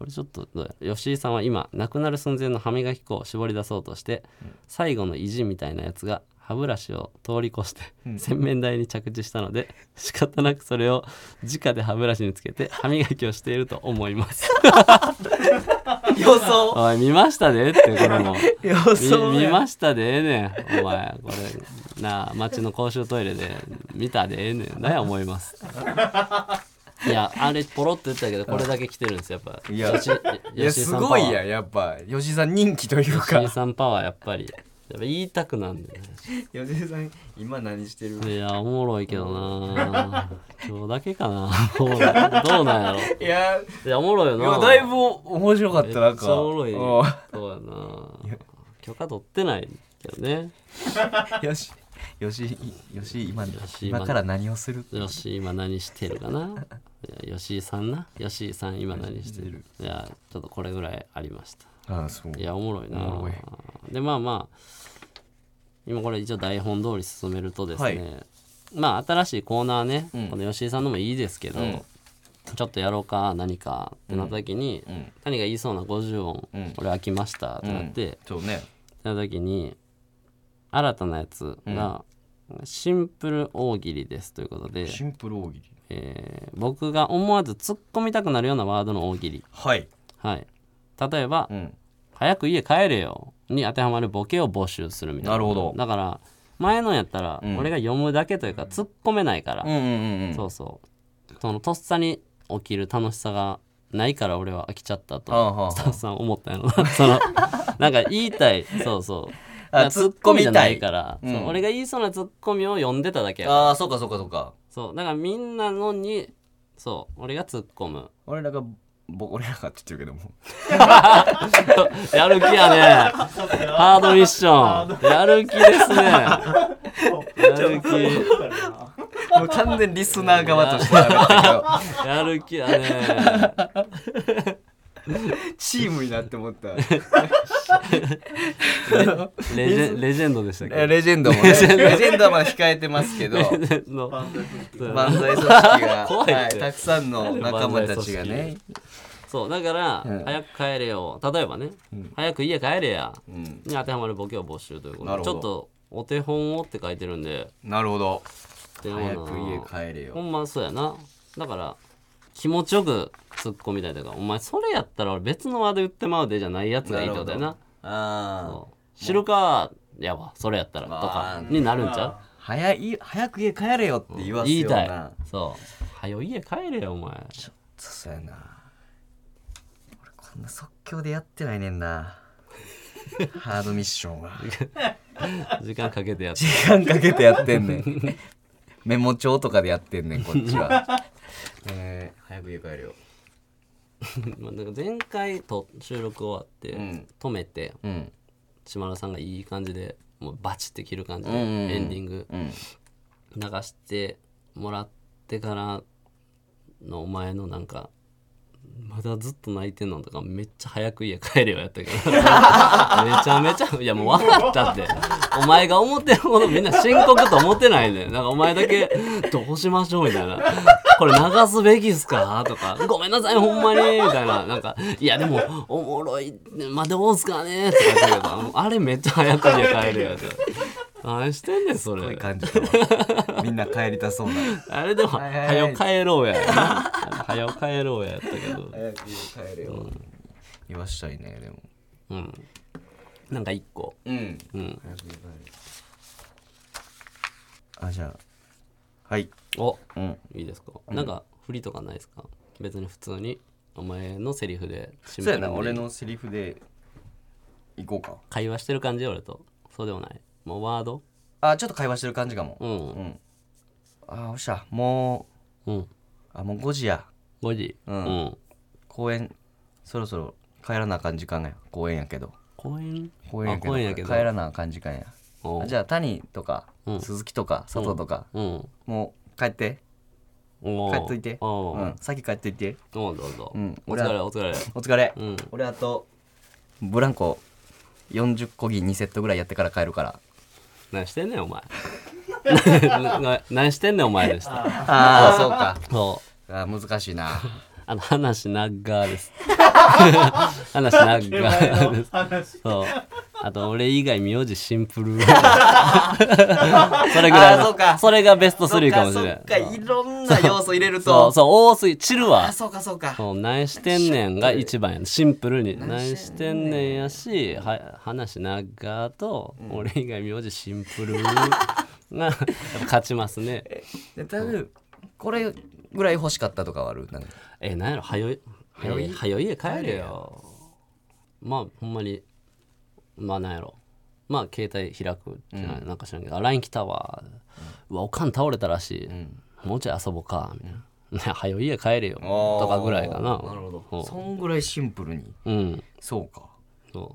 [SPEAKER 3] これちょっとどうや？吉井さんは今亡くなる寸前の歯磨き粉を絞り出そうとして、最後の意地みたいなやつが歯ブラシを通り越して、洗面台に着地したので仕方なくそれを直で歯ブラシにつけて歯磨きをしていると思います。<laughs>
[SPEAKER 2] 予想。
[SPEAKER 3] おい見ましたでってこれも。<laughs>
[SPEAKER 2] 予想
[SPEAKER 3] 見ましたでええねん。お前これなあ町の公衆トイレで見たでええねん何や思います。いやあれポロっと言ったけどこれだけ来てるんですよやっぱ。
[SPEAKER 4] いやすごいやんやっぱ。吉井さん人気という
[SPEAKER 3] 吉井
[SPEAKER 4] か
[SPEAKER 3] さんパワーやっぱりやっぱ言いたくなんでね。<laughs>
[SPEAKER 2] 吉井さん今何してる？
[SPEAKER 3] いやおもろいけどな。今日だけかな。おもろい。どうなんやろ。<laughs>
[SPEAKER 2] いや
[SPEAKER 3] いやおもろいよ
[SPEAKER 2] い
[SPEAKER 3] な。
[SPEAKER 2] やだいぶ面白かっ
[SPEAKER 3] めった
[SPEAKER 2] なんか。
[SPEAKER 3] ちゃおもろい。
[SPEAKER 2] うん。
[SPEAKER 3] そうやな。許可取ってないけどね。<laughs>
[SPEAKER 4] よしよしよし今
[SPEAKER 3] し
[SPEAKER 4] 今から何をする？
[SPEAKER 3] 吉井今何してるかな。いや吉井さんな。吉井さん今何してる？いやちょっとこれぐらいありました。
[SPEAKER 4] ああそう。
[SPEAKER 3] いやおもろいな。でまあまあ今これ一応台本通り進めるとですね、
[SPEAKER 4] はい。
[SPEAKER 3] まあ新しいコーナーね、
[SPEAKER 4] うん。
[SPEAKER 3] この吉井さんのもいいですけど、
[SPEAKER 4] うん。
[SPEAKER 3] ちょっとやろうか何かってなった時に、
[SPEAKER 4] うん。
[SPEAKER 3] 谷が言いそうな50音、
[SPEAKER 4] うん。
[SPEAKER 3] 俺飽きましたってなって、
[SPEAKER 4] そうね。
[SPEAKER 3] なった時に新たなやつが、シンプル大喜利ですということで、
[SPEAKER 4] シンプル大喜利。
[SPEAKER 3] えー僕が思わず突っ込みたくなるようなワードの大喜利、
[SPEAKER 4] はい。
[SPEAKER 3] はい、例えば、
[SPEAKER 4] うん
[SPEAKER 3] 早く家帰れよ。に当てはまるボケを募集するみたいな。
[SPEAKER 4] なるほど。
[SPEAKER 3] だから前のやったら
[SPEAKER 4] うん。
[SPEAKER 3] 俺が読むだけというか突っ込めないから、
[SPEAKER 4] うんうんうんうん。
[SPEAKER 3] そうそう。そのとっさに起きる楽しさがないから俺は飽きちゃった
[SPEAKER 4] あはあはあ。
[SPEAKER 3] スタッフさん思ったんやろな。<laughs> そのなんか言いたい。そうそう。
[SPEAKER 4] あ
[SPEAKER 3] だから
[SPEAKER 4] 突っ込みたい
[SPEAKER 3] じゃないから、
[SPEAKER 4] うん。
[SPEAKER 3] そう俺が言いそうなツッコミを読んでただけやから。
[SPEAKER 4] ああそうかそうかそうか。
[SPEAKER 3] そう。だからみんなのにそう俺が突っ込む。
[SPEAKER 4] 俺らがぼ俺らがって言ってるけども
[SPEAKER 3] やる気やねハードミッションやる気ですねやる気
[SPEAKER 4] もう完全リスナー側として
[SPEAKER 3] やる気やね
[SPEAKER 2] チームになって思った
[SPEAKER 3] レジェンレジェンドでしたっけ
[SPEAKER 4] レジェンドもねレジェンドはまだ控えてますけど漫才組織が、はい、たくさんの仲間たちがね、
[SPEAKER 3] そうだから、
[SPEAKER 4] うん。
[SPEAKER 3] 早く帰れよ。例えばね、早く家帰れや。
[SPEAKER 4] うん、
[SPEAKER 3] に当てはまるボケを募集ということ
[SPEAKER 4] なるほど。
[SPEAKER 3] でちょっとお手本をって書いてるんで。
[SPEAKER 4] なるほど。
[SPEAKER 3] でもな
[SPEAKER 4] 早く家帰れよ。
[SPEAKER 3] ほんまそうやな。だから気持ちよく突っ込みたいというかお前それやったら俺別のワード言ってまうでじゃないやつがいいってことやな。
[SPEAKER 4] あ
[SPEAKER 3] 知るかやわそれやったら。と
[SPEAKER 4] ま
[SPEAKER 3] か
[SPEAKER 4] あ
[SPEAKER 3] になるんちゃ
[SPEAKER 4] 早い早く家帰れよって言わ
[SPEAKER 3] う
[SPEAKER 4] す
[SPEAKER 3] 言いうたい。そう。はよ家帰れよお前。
[SPEAKER 4] そうやな俺こんな即興でやってないねんな。<laughs> ハードミッションは。<laughs>
[SPEAKER 3] 時間かけてやって。
[SPEAKER 4] 時間かけてやってんねん。メモ帳とかでやってんねんこっちは。<laughs> えー、早く家帰れよ。
[SPEAKER 3] まあなんか前回と収録終わって、
[SPEAKER 4] うん。
[SPEAKER 3] 止めて
[SPEAKER 4] うん。
[SPEAKER 3] 島田さんがいい感じでもうバチって切る感じで、
[SPEAKER 4] うんうんうん。
[SPEAKER 3] エンディング
[SPEAKER 4] うん。
[SPEAKER 3] 流してもらってからのお前のなんかまだずっと泣いてんのとかめっちゃ早く家帰れよやったけど。めちゃめちゃいやもう分かったって。お前が思ってるほどみんな深刻と思ってないねなんかお前だけどうしましょうみたいな。これ流すべきっすかとか。ごめんなさいほんまにみたいな。なんかいやでもおもろいまあどうすかねとか言ったけど。あれめっちゃ早く家帰れよって。何してんねんそれ。
[SPEAKER 4] みんな帰りたそうな。
[SPEAKER 3] あれでも、はよ帰ろうや。はよ帰ろうややったけど。
[SPEAKER 4] 早く家帰れよ、言わしたいねでも。
[SPEAKER 3] うん。なんか一個。
[SPEAKER 4] うん。
[SPEAKER 3] うん。
[SPEAKER 4] あじゃあ。はい。
[SPEAKER 3] お。
[SPEAKER 4] うん。
[SPEAKER 3] いいですか。なんか、振りとかないですか？別に普通に。お前のセリフで
[SPEAKER 4] そうやな俺のセリフで。いこうか。
[SPEAKER 3] 会話してる感じ俺と。そうでもない。もうワード？
[SPEAKER 4] あちょっと会話してる感じかも。
[SPEAKER 3] うん。
[SPEAKER 4] うん。あおっしゃも
[SPEAKER 3] う。ん。
[SPEAKER 4] うあもう5時や
[SPEAKER 3] 5時
[SPEAKER 4] う
[SPEAKER 3] うん。ん、
[SPEAKER 4] 公園そろそろ帰らなあかん時間や。公園やけど。
[SPEAKER 3] 公園？
[SPEAKER 4] 公園やけど。
[SPEAKER 3] あ公園やけど。
[SPEAKER 4] 帰らなあかん時間や。
[SPEAKER 3] お
[SPEAKER 4] じゃあ谷とか
[SPEAKER 3] うん。
[SPEAKER 4] 鈴木とか佐藤とか
[SPEAKER 3] うん。
[SPEAKER 4] もう帰って。
[SPEAKER 3] お
[SPEAKER 4] 帰っといて。
[SPEAKER 3] おう。
[SPEAKER 4] うん。先帰っといて。
[SPEAKER 3] おうどうぞ、
[SPEAKER 4] うん。
[SPEAKER 3] お疲れお疲れ。
[SPEAKER 4] お疲れ。
[SPEAKER 3] うん。
[SPEAKER 4] 俺あとブランコ40個銀2セットぐらいやってから帰るから。
[SPEAKER 3] 何してんねんお前。<laughs> なな何してんねんお前でした。
[SPEAKER 4] ああそうか。
[SPEAKER 3] そう
[SPEAKER 4] あー難しいな。<laughs>
[SPEAKER 3] あの話長です。<laughs> 話長です。そう。あと俺以外名字シンプル。<laughs> それぐらいの
[SPEAKER 4] そ
[SPEAKER 3] それがベスト3かもしれん。
[SPEAKER 4] そっかいろんな要素入れる
[SPEAKER 3] そう
[SPEAKER 4] と
[SPEAKER 3] そう多すぎ散るわ。
[SPEAKER 4] あそうかそうか。
[SPEAKER 3] そう何してんねんが一番やね。シンプルに。何してんねんやしは話長と俺以外名字シンプルが勝ちますね。
[SPEAKER 4] で多分これぐらい欲しかったとかはある？なんか。
[SPEAKER 3] えなんやろ？はよい？
[SPEAKER 4] はよい？
[SPEAKER 3] えーはよ。家帰れよまあほんまにまあなんやろ？まあ携帯開くじゃない、なんか知らんけどあ LINE 来たわ、うわおかん倒れたらしい、もうちょい遊ぼうかみたいな。ねはよ家帰れよ。とかぐらいかな。
[SPEAKER 4] なるほ
[SPEAKER 3] うん。
[SPEAKER 4] どそんぐらいシンプルに。
[SPEAKER 3] うん。
[SPEAKER 4] そうか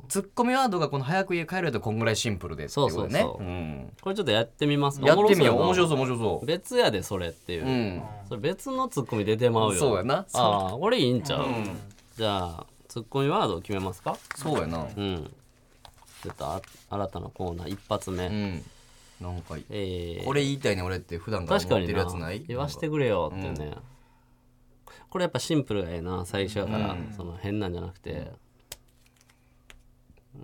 [SPEAKER 4] ツッコミワードがこの早く家帰るとこんぐらいシンプルでっていうことね。
[SPEAKER 3] そうそうそう。
[SPEAKER 4] うん。
[SPEAKER 3] これちょっとやってみます。
[SPEAKER 4] やってみよう。面白
[SPEAKER 3] う。
[SPEAKER 4] そう。面白そう。
[SPEAKER 3] 別やでそれっていう、
[SPEAKER 4] うん。
[SPEAKER 3] それ別のツッコミ出てまうよ。
[SPEAKER 4] そうやな。
[SPEAKER 3] ああこれいいんちゃう、
[SPEAKER 4] うん。
[SPEAKER 3] じゃあツッコミワードを決めますか？
[SPEAKER 4] そうやな。
[SPEAKER 3] うん。ちょっとあ新たなコーナー一発目、
[SPEAKER 4] うん。なんか
[SPEAKER 3] えー。
[SPEAKER 4] これ言いたいね俺って普段から思ってるやつない？
[SPEAKER 3] 言わしてくれよってね、これやっぱシンプルがええな最初やから、その変なんじゃなくて、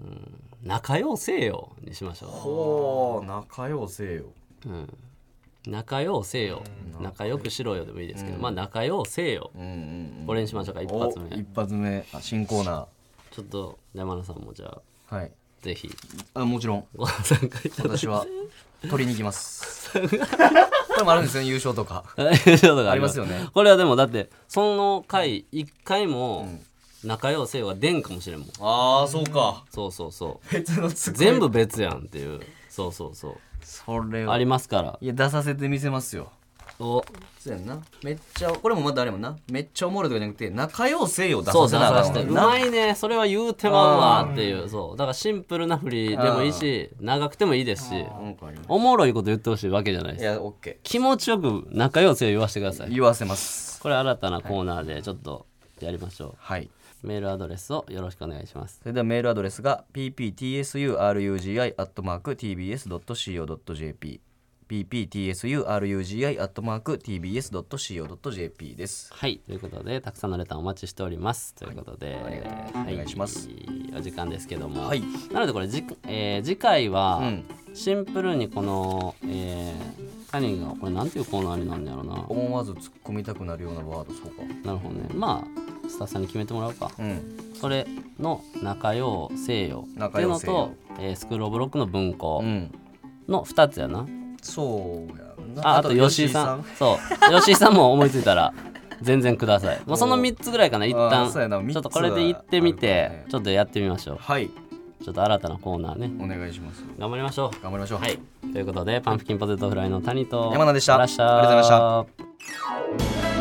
[SPEAKER 3] うん、仲良せえよにしましょ
[SPEAKER 4] ほう仲良せよ。
[SPEAKER 3] う、うん、仲良せえよ、仲良くしろよでもいいですけど、まあ仲良せえよ、
[SPEAKER 4] うんうん
[SPEAKER 3] これにしましょうか。一
[SPEAKER 4] お
[SPEAKER 3] 発目。
[SPEAKER 4] 一発目。あ新コーナ
[SPEAKER 3] ちょっと山田さんもじゃあ
[SPEAKER 4] ーはい。
[SPEAKER 3] ぜひ。
[SPEAKER 4] あもちろん。
[SPEAKER 3] ご参加いただ
[SPEAKER 4] 私は取りに行きます。<laughs> これもあるんですよね優勝とか。<laughs>
[SPEAKER 3] あ
[SPEAKER 4] ありますよね。
[SPEAKER 3] これはでもだってその回一回も仲良せよが出んかもしれんもん。
[SPEAKER 4] ああそうか。
[SPEAKER 3] そうそうそう。
[SPEAKER 4] 別のツッコミ
[SPEAKER 3] 全部別やんっていう。そうそうそう。
[SPEAKER 4] それは。
[SPEAKER 3] ありますから。
[SPEAKER 4] いや出させてみせますよ。
[SPEAKER 3] お。
[SPEAKER 4] そうやんな。めっちゃこれもまたあれもんな。めっちゃおもろいとかじゃなくて仲良せよ出
[SPEAKER 3] そう
[SPEAKER 4] させなあ
[SPEAKER 3] させてうまいね。それは言うてまうわっていう。そう。だからシンプルな振りでもいいし長くてもいいですし
[SPEAKER 4] なんかあります。
[SPEAKER 3] おもろいこと言ってほしいわけじゃない
[SPEAKER 4] い
[SPEAKER 3] です。
[SPEAKER 4] やオッケ
[SPEAKER 3] 気持ちよく仲良せよ言わせてください。
[SPEAKER 4] ー言わせます。
[SPEAKER 3] これ新たなコーナーでちょっとやりましょ
[SPEAKER 4] はい、
[SPEAKER 3] うメールアドレスをよろしくお願いします。
[SPEAKER 4] それではメールアドレスが pptsurugi.tbs.co.jp pptsurugi.tbs.co.jp です。
[SPEAKER 3] はいということでたくさんのレターお待ちしております。ということで、はい
[SPEAKER 4] お願いします。
[SPEAKER 3] お時間です。けども、
[SPEAKER 4] はい。
[SPEAKER 3] なのでこれじ、えー次回は
[SPEAKER 4] うん。
[SPEAKER 3] シンプルにこの、えー、谷がこれなんていうコーナーになるんやろうな。
[SPEAKER 4] 思わず突っ込みたくなるようなワードそうか。
[SPEAKER 3] なるほどね。まあスタッフさんに決めてもらおうか。
[SPEAKER 4] うん。
[SPEAKER 3] それの中陽西洋。っていうのと、えースクールオブロックの文庫
[SPEAKER 4] うん。
[SPEAKER 3] の2つやな、
[SPEAKER 4] そうやんな。
[SPEAKER 3] ああと吉井さん。そう。吉井さんも思いついたら全然ください。<laughs> もうその3つぐらいかな。一
[SPEAKER 4] あ
[SPEAKER 3] 旦ちょっとこれで行ってみて、
[SPEAKER 4] ね。
[SPEAKER 3] ちょっとやってみましょう。
[SPEAKER 4] はい。
[SPEAKER 3] ちょっと新たなコーナーね。
[SPEAKER 4] お願いします。
[SPEAKER 3] 頑張りましょう。
[SPEAKER 4] 頑張りましょう。
[SPEAKER 3] はい。ということでパンプキンポテトフライの谷と
[SPEAKER 4] 山名でした。
[SPEAKER 3] ありがとうございました